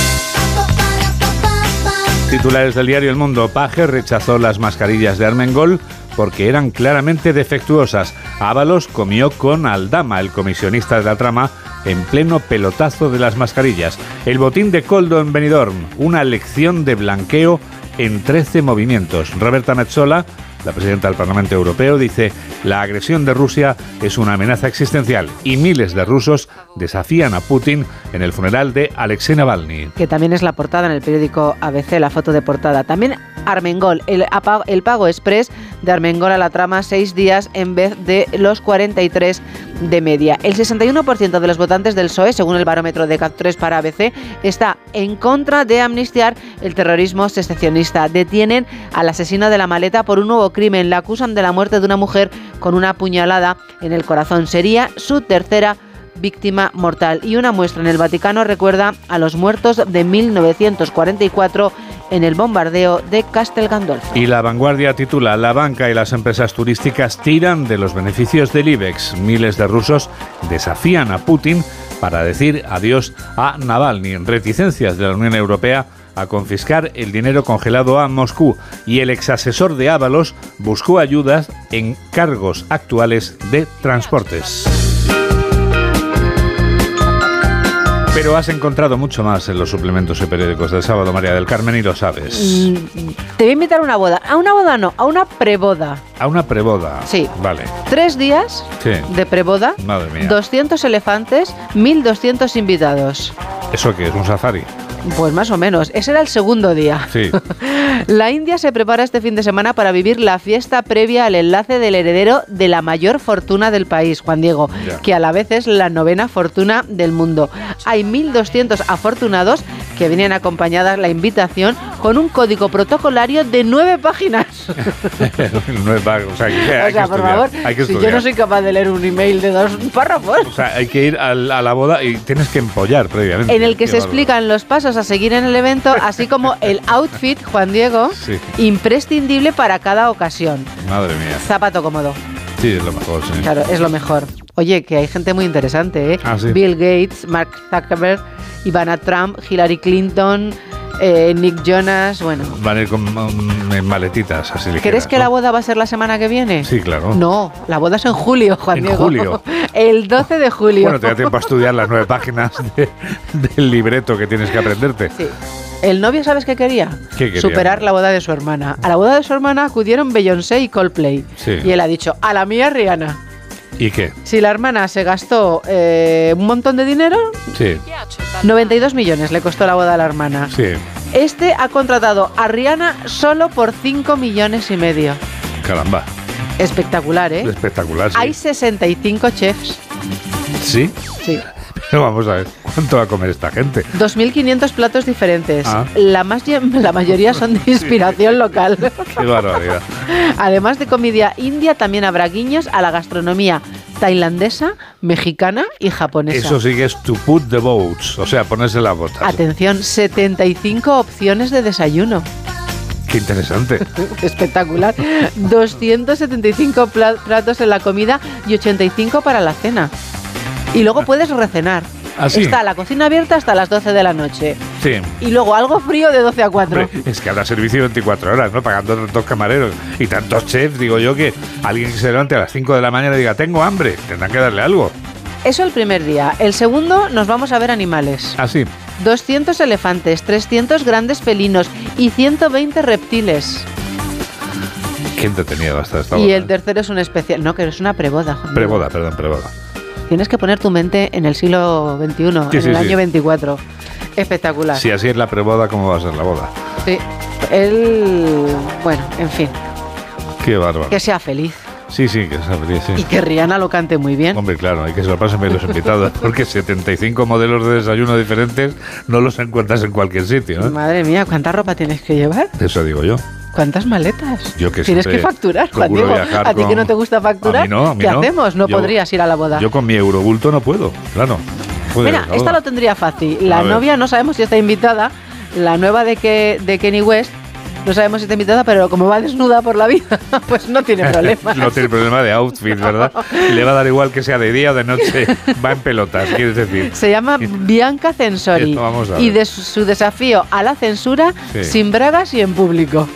Titulares del diario El Mundo. Paje rechazó las mascarillas de Armengol porque eran claramente defectuosas. Ábalos comió con Aldama, el comisionista de la trama, en pleno pelotazo de las mascarillas. El botín de Coldo en Benidorm, una lección de blanqueo en 13 movimientos. Roberta Metsola, la presidenta del Parlamento Europeo, dice, la agresión de Rusia es una amenaza existencial y miles de rusos desafían a Putin en el funeral de Alexei Navalny. que también es la portada en el periódico ABC, la foto de portada. También Armengol, el, el pago express de Armengol a la trama seis días en vez de los 43 de media. El 61% de los votantes del PSOE, según el barómetro de CAP3 para ABC, está en contra de amnistiar el terrorismo secesionista. Detienen al asesino de la maleta por un nuevo crimen. La acusan de la muerte de una mujer con una puñalada en el corazón. Sería su tercera víctima mortal. Y una muestra en el Vaticano recuerda a los muertos de 1944 en el bombardeo de Castel Gandolfo. Y la vanguardia titula La banca y las empresas turísticas tiran de los beneficios del IBEX. Miles de rusos desafían a Putin para decir adiós a Navalny. Reticencias de la Unión Europea a confiscar el dinero congelado a Moscú y el exasesor de Ábalos buscó ayudas en cargos actuales de transportes. Pero has encontrado mucho más en los suplementos y periódicos del sábado, María del Carmen, y lo sabes. Mm, Te voy a invitar a una boda. A una boda no, a una preboda. A una preboda. Sí. Vale. Tres días Sí. de preboda, Madre mía. 200 elefantes, 1.200 invitados. ¿Eso qué es? ¿Un safari? Pues más o menos. Ese era el segundo día. Sí. La India se prepara este fin de semana para vivir la fiesta previa al enlace del heredero de la mayor fortuna del país, Juan Diego, que a la vez es la novena fortuna del mundo. Hay 1.200 afortunados que vienen acompañadas la invitación con un código protocolario de nueve páginas. es vago, o sea, que hay o sea, que por estudiar, favor, hay que si yo no soy capaz de leer un email de dos párrafos. O sea, hay que ir al- a, la boda y tienes que empollar previamente. En el que se explican los pasos a seguir en el evento, así como el outfit, Juan Diego, Sí. imprescindible para cada ocasión. Madre mía. Zapato cómodo. Sí, es lo mejor, sí. Claro, es lo mejor. Oye, que hay gente muy interesante, ¿eh? Ah, sí. Bill Gates, Mark Zuckerberg, Ivana Trump, Hillary Clinton, eh, Nick Jonas, bueno. Van a ir con en maletitas así ligeras. ¿Crees que ¿no? la boda va a ser la semana que viene? Sí, claro. No, la boda es en julio, Juan En Diego. julio. El 12 de julio. Bueno, te da tiempo a estudiar las nueve páginas de- del libreto que tienes que aprenderte. Sí. El novio, ¿sabes qué quería? ¿Qué quería? Superar la boda de su hermana. A la boda de su hermana acudieron Beyoncé y Coldplay. Sí. Y él ha dicho, a la mía Rihanna. ¿Y qué? Si la hermana se gastó eh, un montón de dinero, Sí, 92 millones le costó la boda a la hermana. sí. Este ha contratado a Rihanna solo por 5 millones y medio. Caramba. Espectacular, ¿eh? Espectacular, sí. Hay 65 chefs. ¿Sí? Sí. Vamos a ver, ¿cuánto va a comer esta gente? 2.500 platos diferentes. Ah. La, más, la mayoría son de inspiración local. Qué barbaridad. Además de comida india, también habrá guiños a la gastronomía tailandesa, mexicana y japonesa. Eso sí que es to put the boats, o sea, ponerse las botas. Atención, 75 opciones de desayuno. Qué interesante. Espectacular. 275 pla- platos en la comida y 85 para la cena. Y luego puedes recenar. ¿Ah, sí? Está la cocina abierta hasta las 12 de la noche. Sí. Y luego algo frío de 12 a 4. Hombre, es que habrá servicio 24 horas, ¿no? Pagando tantos camareros y tantos chefs, digo yo, que alguien que se levante a las 5 de la mañana y diga, tengo hambre, tendrán que darle algo. Eso el primer día. El segundo nos vamos a ver animales. Así. 200 elefantes, 300 grandes felinos y 120 reptiles. Qué entretenido va a estar esta Y el tercero es un especial. No, que es una preboda. Preboda, perdón, preboda. Tienes que poner tu mente en el siglo XXI, Sí, en sí, el año 24. Espectacular. Si así es la preboda, ¿cómo va a ser la boda? Sí. Él. Bueno, en fin. Qué bárbaro. Que sea feliz. Sí, sí, que sea feliz, sí. Y que Rihanna lo cante muy bien. Hombre, claro, hay que se lo pasen bien los invitados, porque 75 modelos de desayuno diferentes no los encuentras en cualquier sitio, ¿no? Madre mía, ¿cuánta ropa tienes que llevar? Eso digo yo. ¿Cuántas maletas? Yo que Tienes que facturar, Juan Diego. ¿A ti que no te gusta facturar? A mí no, a mí ¿Qué no. hacemos? No Yo- podrías ir a la boda. Yo con mi eurobulto no puedo, claro. Mira, esta lo tendría fácil. A La ver. novia no sabemos si está invitada. La nueva de, que, de Kenny West no sabemos si está invitada, pero como va desnuda por la vida, pues no tiene problema. no tiene problema de outfit, ¿verdad? Le va a dar igual que sea de día o de noche. Va en pelotas, quieres decir. Se llama Bianca Censori Esto y de su, su desafío a la censura Sí. sin bragas y en público.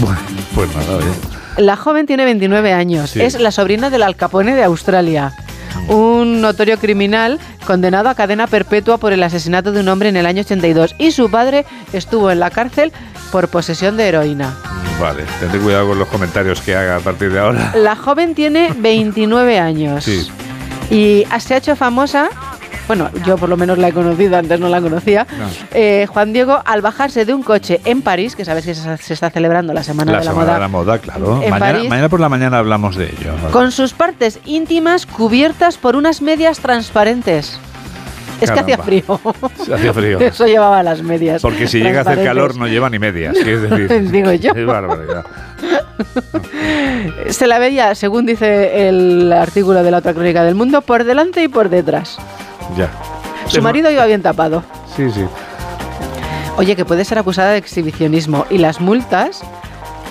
Bueno, pues nada, oye. La joven tiene 29 años, Sí. es la sobrina del Al Capone de Australia. Un notorio criminal condenado a cadena perpetua por el asesinato de un hombre en el año 82 y su padre estuvo en la cárcel por posesión de heroína. Vale, tendré cuidado con los comentarios que haga a partir de ahora. La joven tiene 29 años Sí. y se ha hecho famosa, bueno, yo por lo menos la he conocido, antes no la conocía, No. eh, Juan Diego, al bajarse de un coche en París, que sabes que se se está celebrando la Semana La de la semana Moda, de la moda, claro. En Mañana, París. mañana por la mañana hablamos de ello. con sus partes íntimas cubiertas por unas medias transparentes. Es que hacía frío. Hacía frío. Eso llevaba las medias. Porque si llega a hacer calor no lleva ni medias, es decir. Digo yo. Es barbaridad. Se la veía, según dice el artículo de la otra crónica del mundo, por delante y por detrás. Ya. Su marido iba bien tapado. Sí, sí. Oye, que puede ser acusada de exhibicionismo y las multas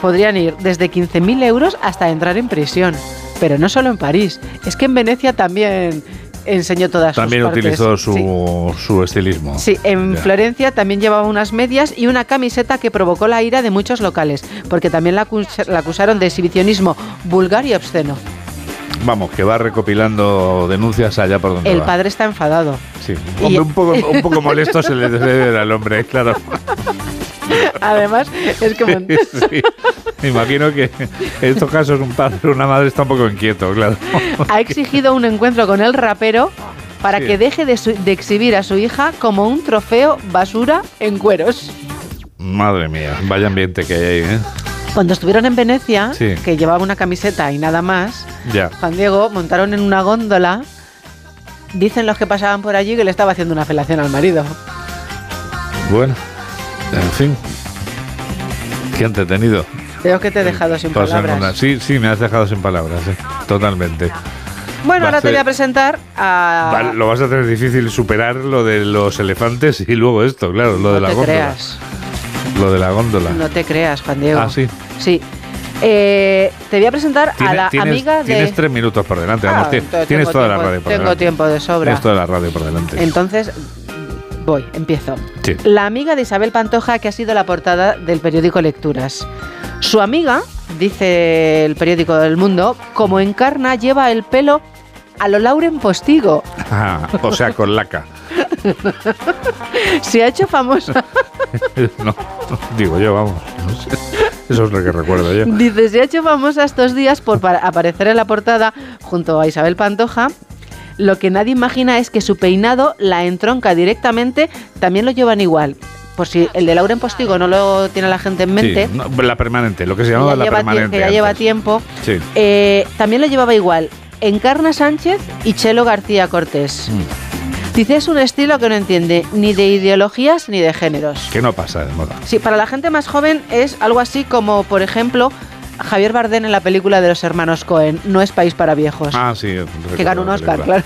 podrían ir desde 15.000 euros hasta entrar en prisión. Pero no solo en París, es que en Venecia también enseñó todas También sus partes. utilizó su, Sí. su estilismo. Sí, en Ya. Florencia también llevaba unas medias y una camiseta que provocó la ira de muchos locales, porque también la, acus- la acusaron de exhibicionismo vulgar y obsceno. Vamos, que va recopilando denuncias allá por donde El va. padre está enfadado. Sí. Y- un poco, un poco molesto se le debe al hombre, claro. Además, es mon- Sí. Me imagino que en estos casos un padre o una madre está un poco inquieto, claro. ha exigido un encuentro con el rapero para Sí. que deje de, su- de exhibir a su hija como un trofeo basura en cueros. Madre mía, vaya ambiente que hay ahí, ¿eh? Cuando estuvieron en Venecia, Sí. que llevaba una camiseta y nada más. Juan Diego montaron en una góndola. Dicen los que pasaban por allí que le estaba haciendo una felación al marido. Bueno, en fin. Qué entretenido. Creo que te he dejado sin palabras. una- Sí, sí, me has dejado sin palabras, ¿eh? totalmente. Bueno, ahora te voy a presentar a... Lo vas a tener difícil superar lo de los elefantes y luego esto, claro, lo de la te góndola. creas, Lo de la góndola. no te creas, Juan Diego. Ah, sí. Sí. Eh, te voy a presentar a la tienes, amiga de... Tienes tres minutos por delante, Ah, vamos, entonces tienes tengo toda la radio por tengo delante. tiempo de sobra. Tienes toda la radio por delante. Entonces, voy, empiezo. Sí. La amiga de Isabel Pantoja que ha sido la portada del periódico Lecturas. Su amiga, dice el periódico del Mundo, como encarna lleva el pelo a lo Lauren Postigo. Ah, o sea, con laca. Se ha hecho famosa. no, digo yo, vamos. no sé. Eso es lo que recuerdo yo. Dice, se ha hecho famosa estos días por pa- aparecer en la portada junto a Isabel Pantoja. Lo que nadie imagina es que su peinado la entronca directamente, también lo llevan igual. Por si el de Lauren Postigo no lo tiene la gente en mente, Sí, no, la permanente, lo que se ya la permanente. que ya lleva tiempo, Sí. eh, también lo llevaba igual Encarna Sánchez y Chelo García Cortés. Mm. Dice, es un estilo que no entiende ni de ideologías ni de géneros. Que no pasa de moda. Sí, para la gente más joven es algo así como, por ejemplo, Javier Bardem en la película de los hermanos Cohen, No es país para viejos. Ah, sí. que ganó un Oscar, claro.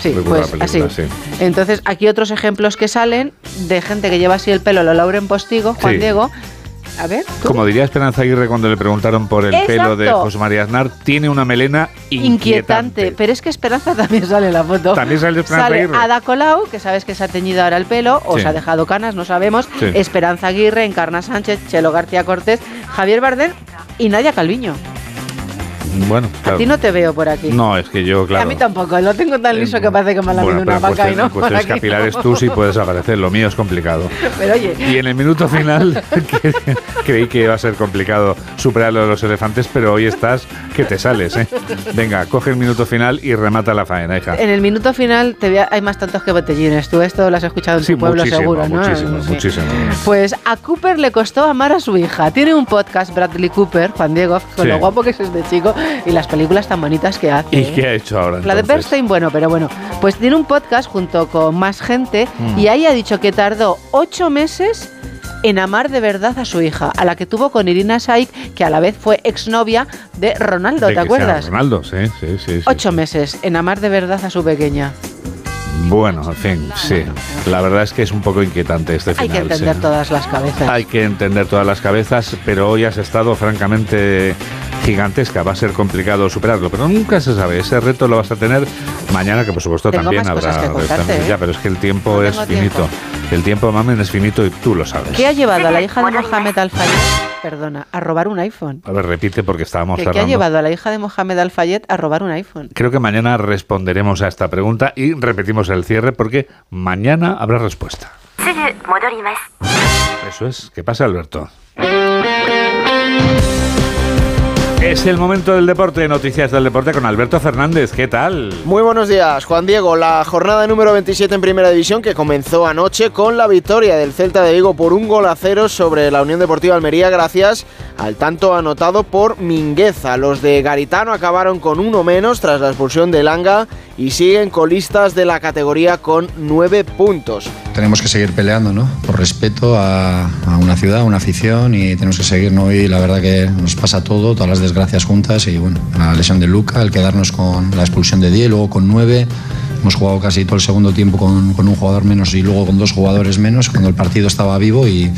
Sí, pues la película, así. sí. Entonces, aquí otros ejemplos que salen de gente que lleva así el pelo, lo Lauren Postigo, Juan Sí. Diego. A ver, ¿tú? Como diría Esperanza Aguirre cuando le preguntaron por el pelo de. José María Aznar, tiene una melena inquietante. inquietante. Pero es que Esperanza también sale en la foto. También sale Esperanza Sale Aguirre. Ada Colau, que sabes que se ha teñido ahora el pelo, o Sí. se ha dejado canas, no sabemos. Sí. Esperanza Aguirre, Encarna Sánchez, Chelo García Cortés, Javier Bardem y Nadia Calviño. Bueno, A ti no te veo por aquí. No, es que yo, claro. A mí tampoco, lo tengo tan liso que parece que me ha Bueno, una vaca y cuestiones, no. cuestiones capilares no. tú sí puedes aparecer, lo mío es complicado. Pero oye, Y en el minuto final que- creí que iba a ser complicado superar lo de los elefantes, pero hoy estás que te sales, ¿eh? Venga, coge el minuto final y remata la faena, hija. en el minuto final te a- hay más tontos que botellines. Tú esto lo has escuchado en Sí, tu pueblo seguro, ¿no? muchísimo, Sí. muchísimo. Pues a Cooper le costó amar a su hija. Tiene un podcast, Bradley Cooper, Juan Diego, con Sí. lo guapo que es este chico y las películas tan bonitas que hace. ¿Y ¿eh? qué ha hecho ahora La de? Bernstein, bueno, pero bueno. Pues tiene un podcast junto con más gente Mm. y ahí ha dicho que tardó ocho meses en amar de verdad a su hija, a la que tuvo con Irina Saik, que a la vez fue exnovia de Ronaldo, De ¿te acuerdas? Ronaldo, sí, sí, sí. sí. Ocho meses en amar de verdad a su pequeña. Bueno, en fin, sí. La verdad es que es un poco inquietante este Hay final. que entender sí. todas las cabezas. Hay que entender todas las cabezas, pero hoy has estado francamente gigantesca. Va a ser complicado superarlo, pero nunca se sabe. Ese reto lo vas a tener mañana, que por supuesto Tengo también más habrá. cosas que contarte, ¿eh? Ya, pero es que el tiempo No es finito. tiempo. El tiempo, mamen, es finito y tú lo sabes. ¿Qué ha llevado a la hija de Mohamed Al-Fayed, perdona, a robar un iPhone? A ver, repite porque estábamos ¿Qué, qué ha cerrando. llevado a la hija de Mohamed Al-Fayed a robar un iPhone? Creo que mañana responderemos a esta pregunta y repetimos el cierre porque mañana habrá respuesta. Eso es. ¿Qué pasa, Alberto? Es el momento del deporte, noticias del deporte con Alberto Fernández. ¿Qué tal? Muy buenos días, Juan Diego. La jornada número 27 en Primera División que comenzó anoche con la victoria del Celta de Vigo por un gol a cero sobre la Unión Deportiva Almería gracias al tanto anotado por Mingueza. Los de Garitano acabaron con uno menos tras la expulsión de Langa y siguen colistas de la categoría con nueve puntos. Tenemos que seguir peleando, ¿no? Por respeto a, una ciudad, a una afición y tenemos que seguir, ¿no? Y la verdad que nos pasa todo, todas las desgracias juntas y bueno, la lesión de Luca, el quedarnos con la expulsión de 10, luego con 9. Hemos jugado casi todo el segundo tiempo con, con un jugador menos y luego con dos jugadores menos cuando el partido estaba vivo y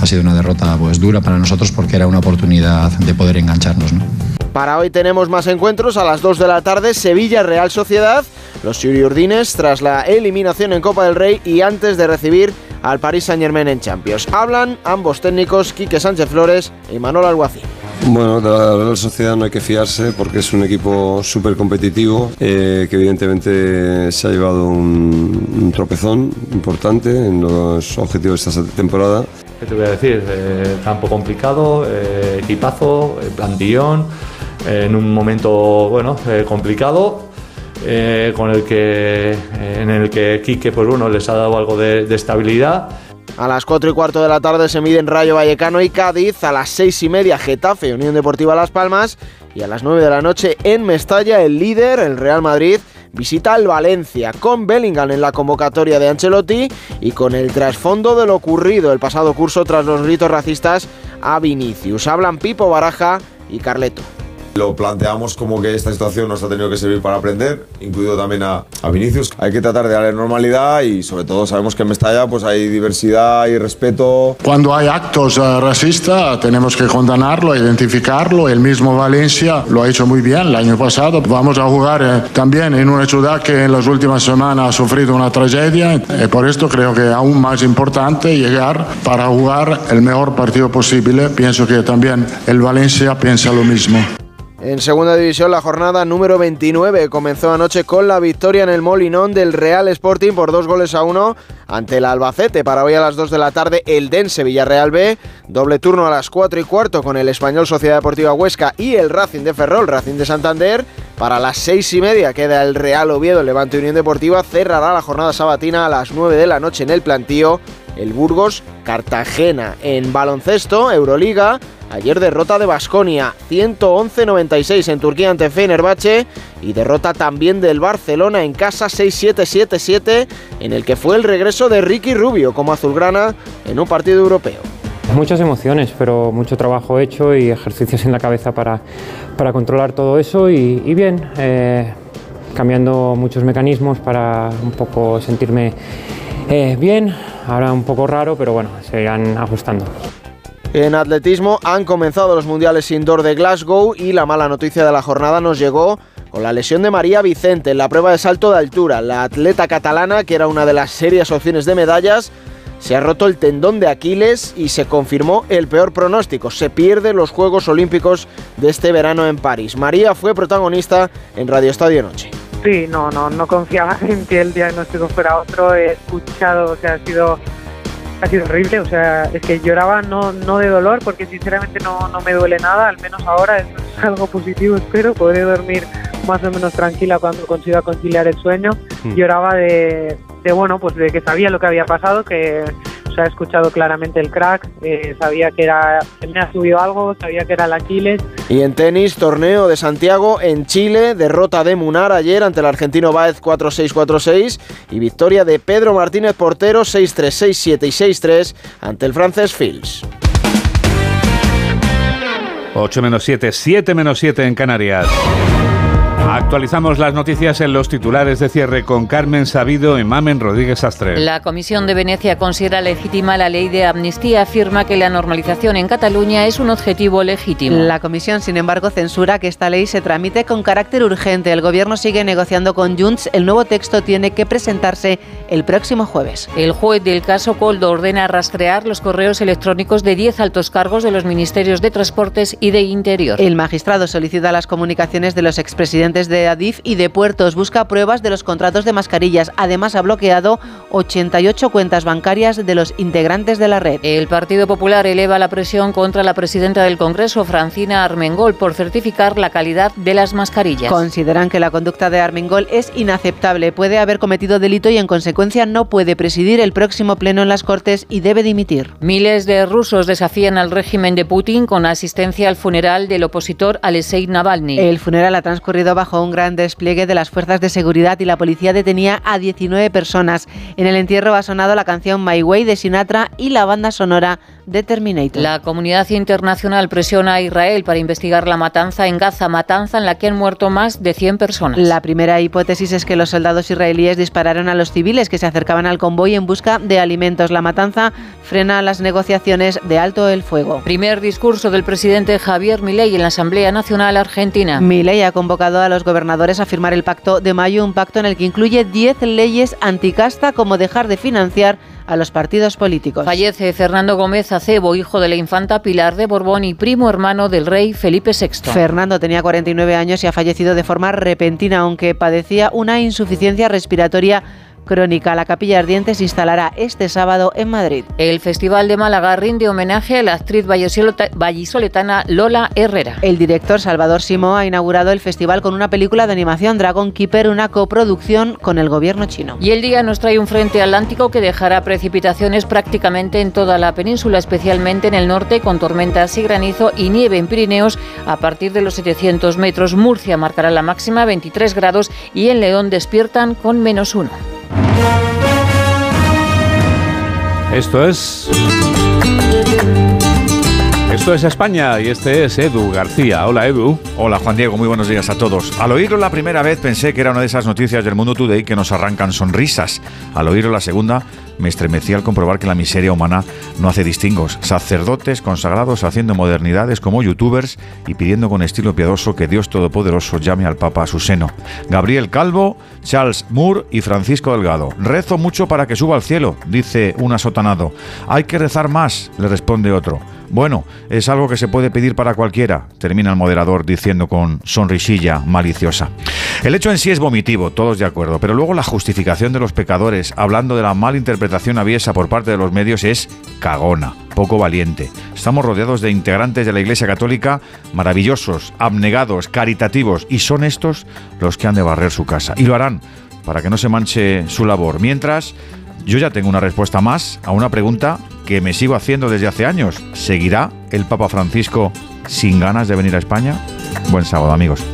ha sido una derrota pues dura para nosotros porque era una oportunidad de poder engancharnos, ¿no? Para hoy tenemos más encuentros a las 2 de la tarde, Sevilla Real Sociedad, los Urdines tras la eliminación en Copa del Rey y antes de recibir al Paris Saint Germain en Champions. Hablan ambos técnicos, Quique Sánchez Flores y Manuel Alguacil. Bueno, de la Sociedad no hay que fiarse porque es un equipo súper competitivo eh, que evidentemente se ha llevado un, un tropezón importante en los objetivos de esta temporada. ¿Qué te voy a decir? Eh, campo complicado, eh, equipazo, eh, plantillón, eh, en un momento bueno eh, complicado. con el que, en el que Quique pues bueno, les ha dado algo de, de estabilidad. A las 4 y cuarto de la tarde se miden Rayo Vallecano y Cádiz. A las 6 y media Getafe, Unión Deportiva Las Palmas. Y a las 9 de la noche en Mestalla, el líder, el Real Madrid, visita al Valencia con Bellingham en la convocatoria de Ancelotti y con el trasfondo de lo ocurrido el pasado curso tras los gritos racistas a Vinicius. Hablan Pipo Baraja y Carleto. Lo planteamos como que esta situación nos ha tenido que servir para aprender, incluido también a, a, Vinicius. Hay que tratar de darle normalidad y sobre todo sabemos que en Mestalla pues hay diversidad y respeto. Cuando hay actos uh, racistas tenemos que condenarlo, identificarlo. El mismo Valencia lo ha hecho muy bien el año pasado. Vamos a jugar eh, también en una ciudad que en las últimas semanas ha sufrido una tragedia y por esto creo que aún más importante llegar para jugar el mejor partido posible. Pienso que también el Valencia piensa lo mismo. En segunda división, la jornada número 29 comenzó anoche con la victoria en el Molinón del Real Sporting por dos goles a uno ante el Albacete. Para hoy a las 2 de la tarde, el Dense Villarreal B. Doble turno a las 4 y cuarto con el Español Sociedad Deportiva Huesca y el Racing de Ferrol, Racing de Santander. Para las 6 y media queda el Real Oviedo, Levante Unión Deportiva. Cerrará la jornada sabatina a las 9 de la noche en el plantío el Burgos Cartagena. En baloncesto, Euroliga, ayer derrota de Basconia 111-96 en Turquía ante Fenerbahce y derrota también del Barcelona en casa 6-7-7-7 en el que fue el regreso de Ricky Rubio como azulgrana en un partido europeo. Muchas emociones, pero mucho trabajo hecho y ejercicios en la cabeza para, para controlar todo eso y, y bien, eh, cambiando muchos mecanismos para un poco sentirme eh, bien, ahora un poco raro, pero bueno, se irán ajustando. En atletismo han comenzado los mundiales indoor de Glasgow y la mala noticia de la jornada nos llegó con la lesión de María Vicente en la prueba de salto de altura. La atleta catalana, que era una de las serias opciones de medallas, se ha roto el tendón de Aquiles y se confirmó el peor pronóstico. Se pierde los Juegos Olímpicos de este verano en París. María fue protagonista en Radio Estadio Noche. Sí, no, no, no confiaba en que el diagnóstico fuera otro. He escuchado, o ha sido, ha sido horrible. O sea, es que lloraba no, no de dolor, porque sinceramente no, no me duele nada, al menos ahora es algo positivo, espero. Podré dormir más o menos tranquila cuando consiga conciliar el sueño. Mm. Lloraba de, de, bueno, pues de que sabía lo que había pasado, que se ha escuchado claramente el crack, eh, sabía que era me ha subido algo, sabía que era el Aquiles. Y en tenis, torneo de Santiago en Chile, derrota de Munar ayer ante el argentino Baez 4-6-4-6 y victoria de Pedro Martínez Portero 6-3, 6-7 y 6-3 ante el francés Fields. 8 menos 7, 7 menos 7 en Canarias. Actualizamos las noticias en los titulares de cierre con Carmen Sabido y Mamen Rodríguez Astre. La Comisión de Venecia considera legítima la ley de amnistía, afirma que la normalización en Cataluña es un objetivo legítimo. La Comisión, sin embargo, censura que esta ley se tramite con carácter urgente. El Gobierno sigue negociando con Junts. El nuevo texto tiene que presentarse el próximo jueves. El juez del caso Coldo ordena rastrear los correos electrónicos de 10 altos cargos de los ministerios de Transportes y de Interior. El magistrado solicita las comunicaciones de los expresidentes de Adif y de Puertos. Busca pruebas de los contratos de mascarillas. Además, ha bloqueado 88 cuentas bancarias de los integrantes de la red. El Partido Popular eleva la presión contra la presidenta del Congreso, Francina Armengol, por certificar la calidad de las mascarillas. Consideran que la conducta de Armengol es inaceptable. Puede haber cometido delito y, en consecuencia, no puede presidir el próximo pleno en las Cortes y debe dimitir. Miles de rusos desafían al régimen de Putin con asistencia al funeral del opositor Alexei Navalny. El funeral ha transcurrido bajo un gran despliegue de las fuerzas de seguridad y la policía detenía a 19 personas. En el entierro ha sonado la canción My Way de Sinatra y la banda sonora de Terminator. La comunidad internacional presiona a Israel para investigar la matanza en Gaza, matanza en la que han muerto más de 100 personas. La primera hipótesis es que los soldados israelíes dispararon a los civiles que se acercaban al convoy en busca de alimentos. La matanza frena las negociaciones de alto el fuego. Primer discurso del presidente Javier Milei en la Asamblea Nacional Argentina. Milei ha convocado a los gobernadores a firmar el pacto de mayo, un pacto en el que incluye 10 leyes anticasta como dejar de financiar a los partidos políticos. Fallece Fernando Gómez Acebo, hijo de la infanta Pilar de Borbón y primo hermano del rey Felipe VI. Fernando tenía 49 años y ha fallecido de forma repentina, aunque padecía una insuficiencia respiratoria Crónica. La Capilla Ardiente se instalará este sábado en Madrid. El Festival de Málaga rinde homenaje a la actriz vallisoletana Lola Herrera. El director Salvador Simó ha inaugurado el festival con una película de animación Dragon Keeper, una coproducción con el gobierno chino. Y el día nos trae un frente atlántico que dejará precipitaciones prácticamente en toda la península, especialmente en el norte, con tormentas y granizo y nieve en Pirineos a partir de los 700 metros. Murcia marcará la máxima 23 grados y en León despiertan con menos uno. Esto es... Esto es España y este es Edu García. Hola Edu. Hola Juan Diego, muy buenos días a todos. Al oírlo la primera vez pensé que era una de esas noticias del Mundo Today que nos arrancan sonrisas. Al oírlo la segunda me estremecí al comprobar que la miseria humana no hace distingos. Sacerdotes consagrados haciendo modernidades como youtubers y pidiendo con estilo piadoso que Dios Todopoderoso llame al Papa a su seno. Gabriel Calvo, Charles Moore y Francisco Delgado. Rezo mucho para que suba al cielo, dice un asotanado. Hay que rezar más, le responde otro. Bueno, es algo que se puede pedir para cualquiera, termina el moderador diciendo con sonrisilla maliciosa. El hecho en sí es vomitivo, todos de acuerdo, pero luego la justificación de los pecadores, hablando de la mala interpretación aviesa por parte de los medios, es cagona, poco valiente. Estamos rodeados de integrantes de la Iglesia Católica maravillosos, abnegados, caritativos, y son estos los que han de barrer su casa. Y lo harán para que no se manche su labor. Mientras, yo ya tengo una respuesta más a una pregunta que me sigo haciendo desde hace años. ¿Seguirá el Papa Francisco sin ganas de venir a España? Buen sábado, amigos.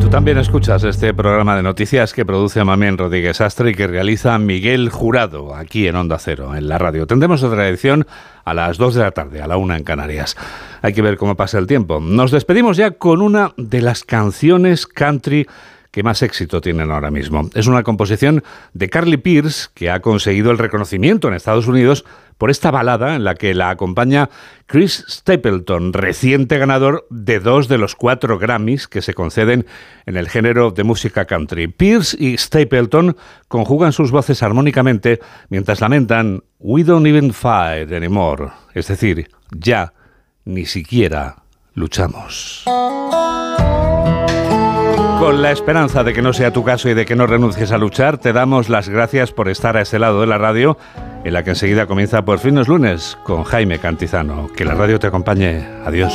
Tú también escuchas este programa de noticias que produce Mamén Rodríguez Astre y que realiza Miguel Jurado aquí en Onda Cero, en la radio. Tendremos otra edición a las 2 de la tarde, a la 1 en Canarias. Hay que ver cómo pasa el tiempo. Nos despedimos ya con una de las canciones country que más éxito tienen ahora mismo. Es una composición de Carly Pierce que ha conseguido el reconocimiento en Estados Unidos por esta balada en la que la acompaña Chris Stapleton, reciente ganador de dos de los cuatro Grammys que se conceden en el género de música country. Pierce y Stapleton conjugan sus voces armónicamente mientras lamentan We don't even fight anymore, es decir, ya ni siquiera luchamos. Con la esperanza de que no sea tu caso y de que no renuncies a luchar, te damos las gracias por estar a este lado de la radio, en la que enseguida comienza por fin los lunes con Jaime Cantizano. Que la radio te acompañe. Adiós.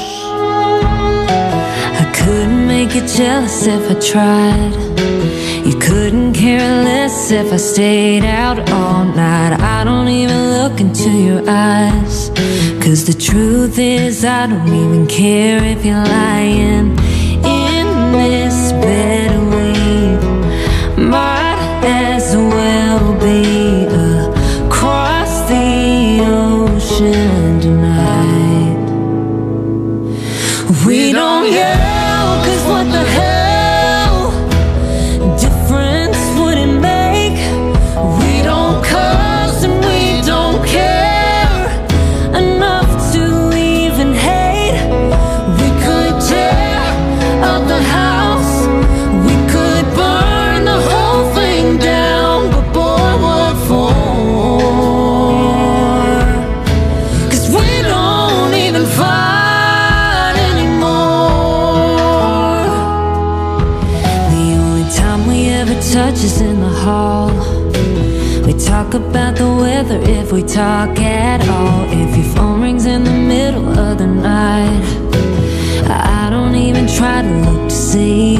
I don't even care if you're lying. We might as well be across the ocean tonight. We don't yell, cause what the hell talk at all. If your phone rings in the middle of the night, I don't even try to look to see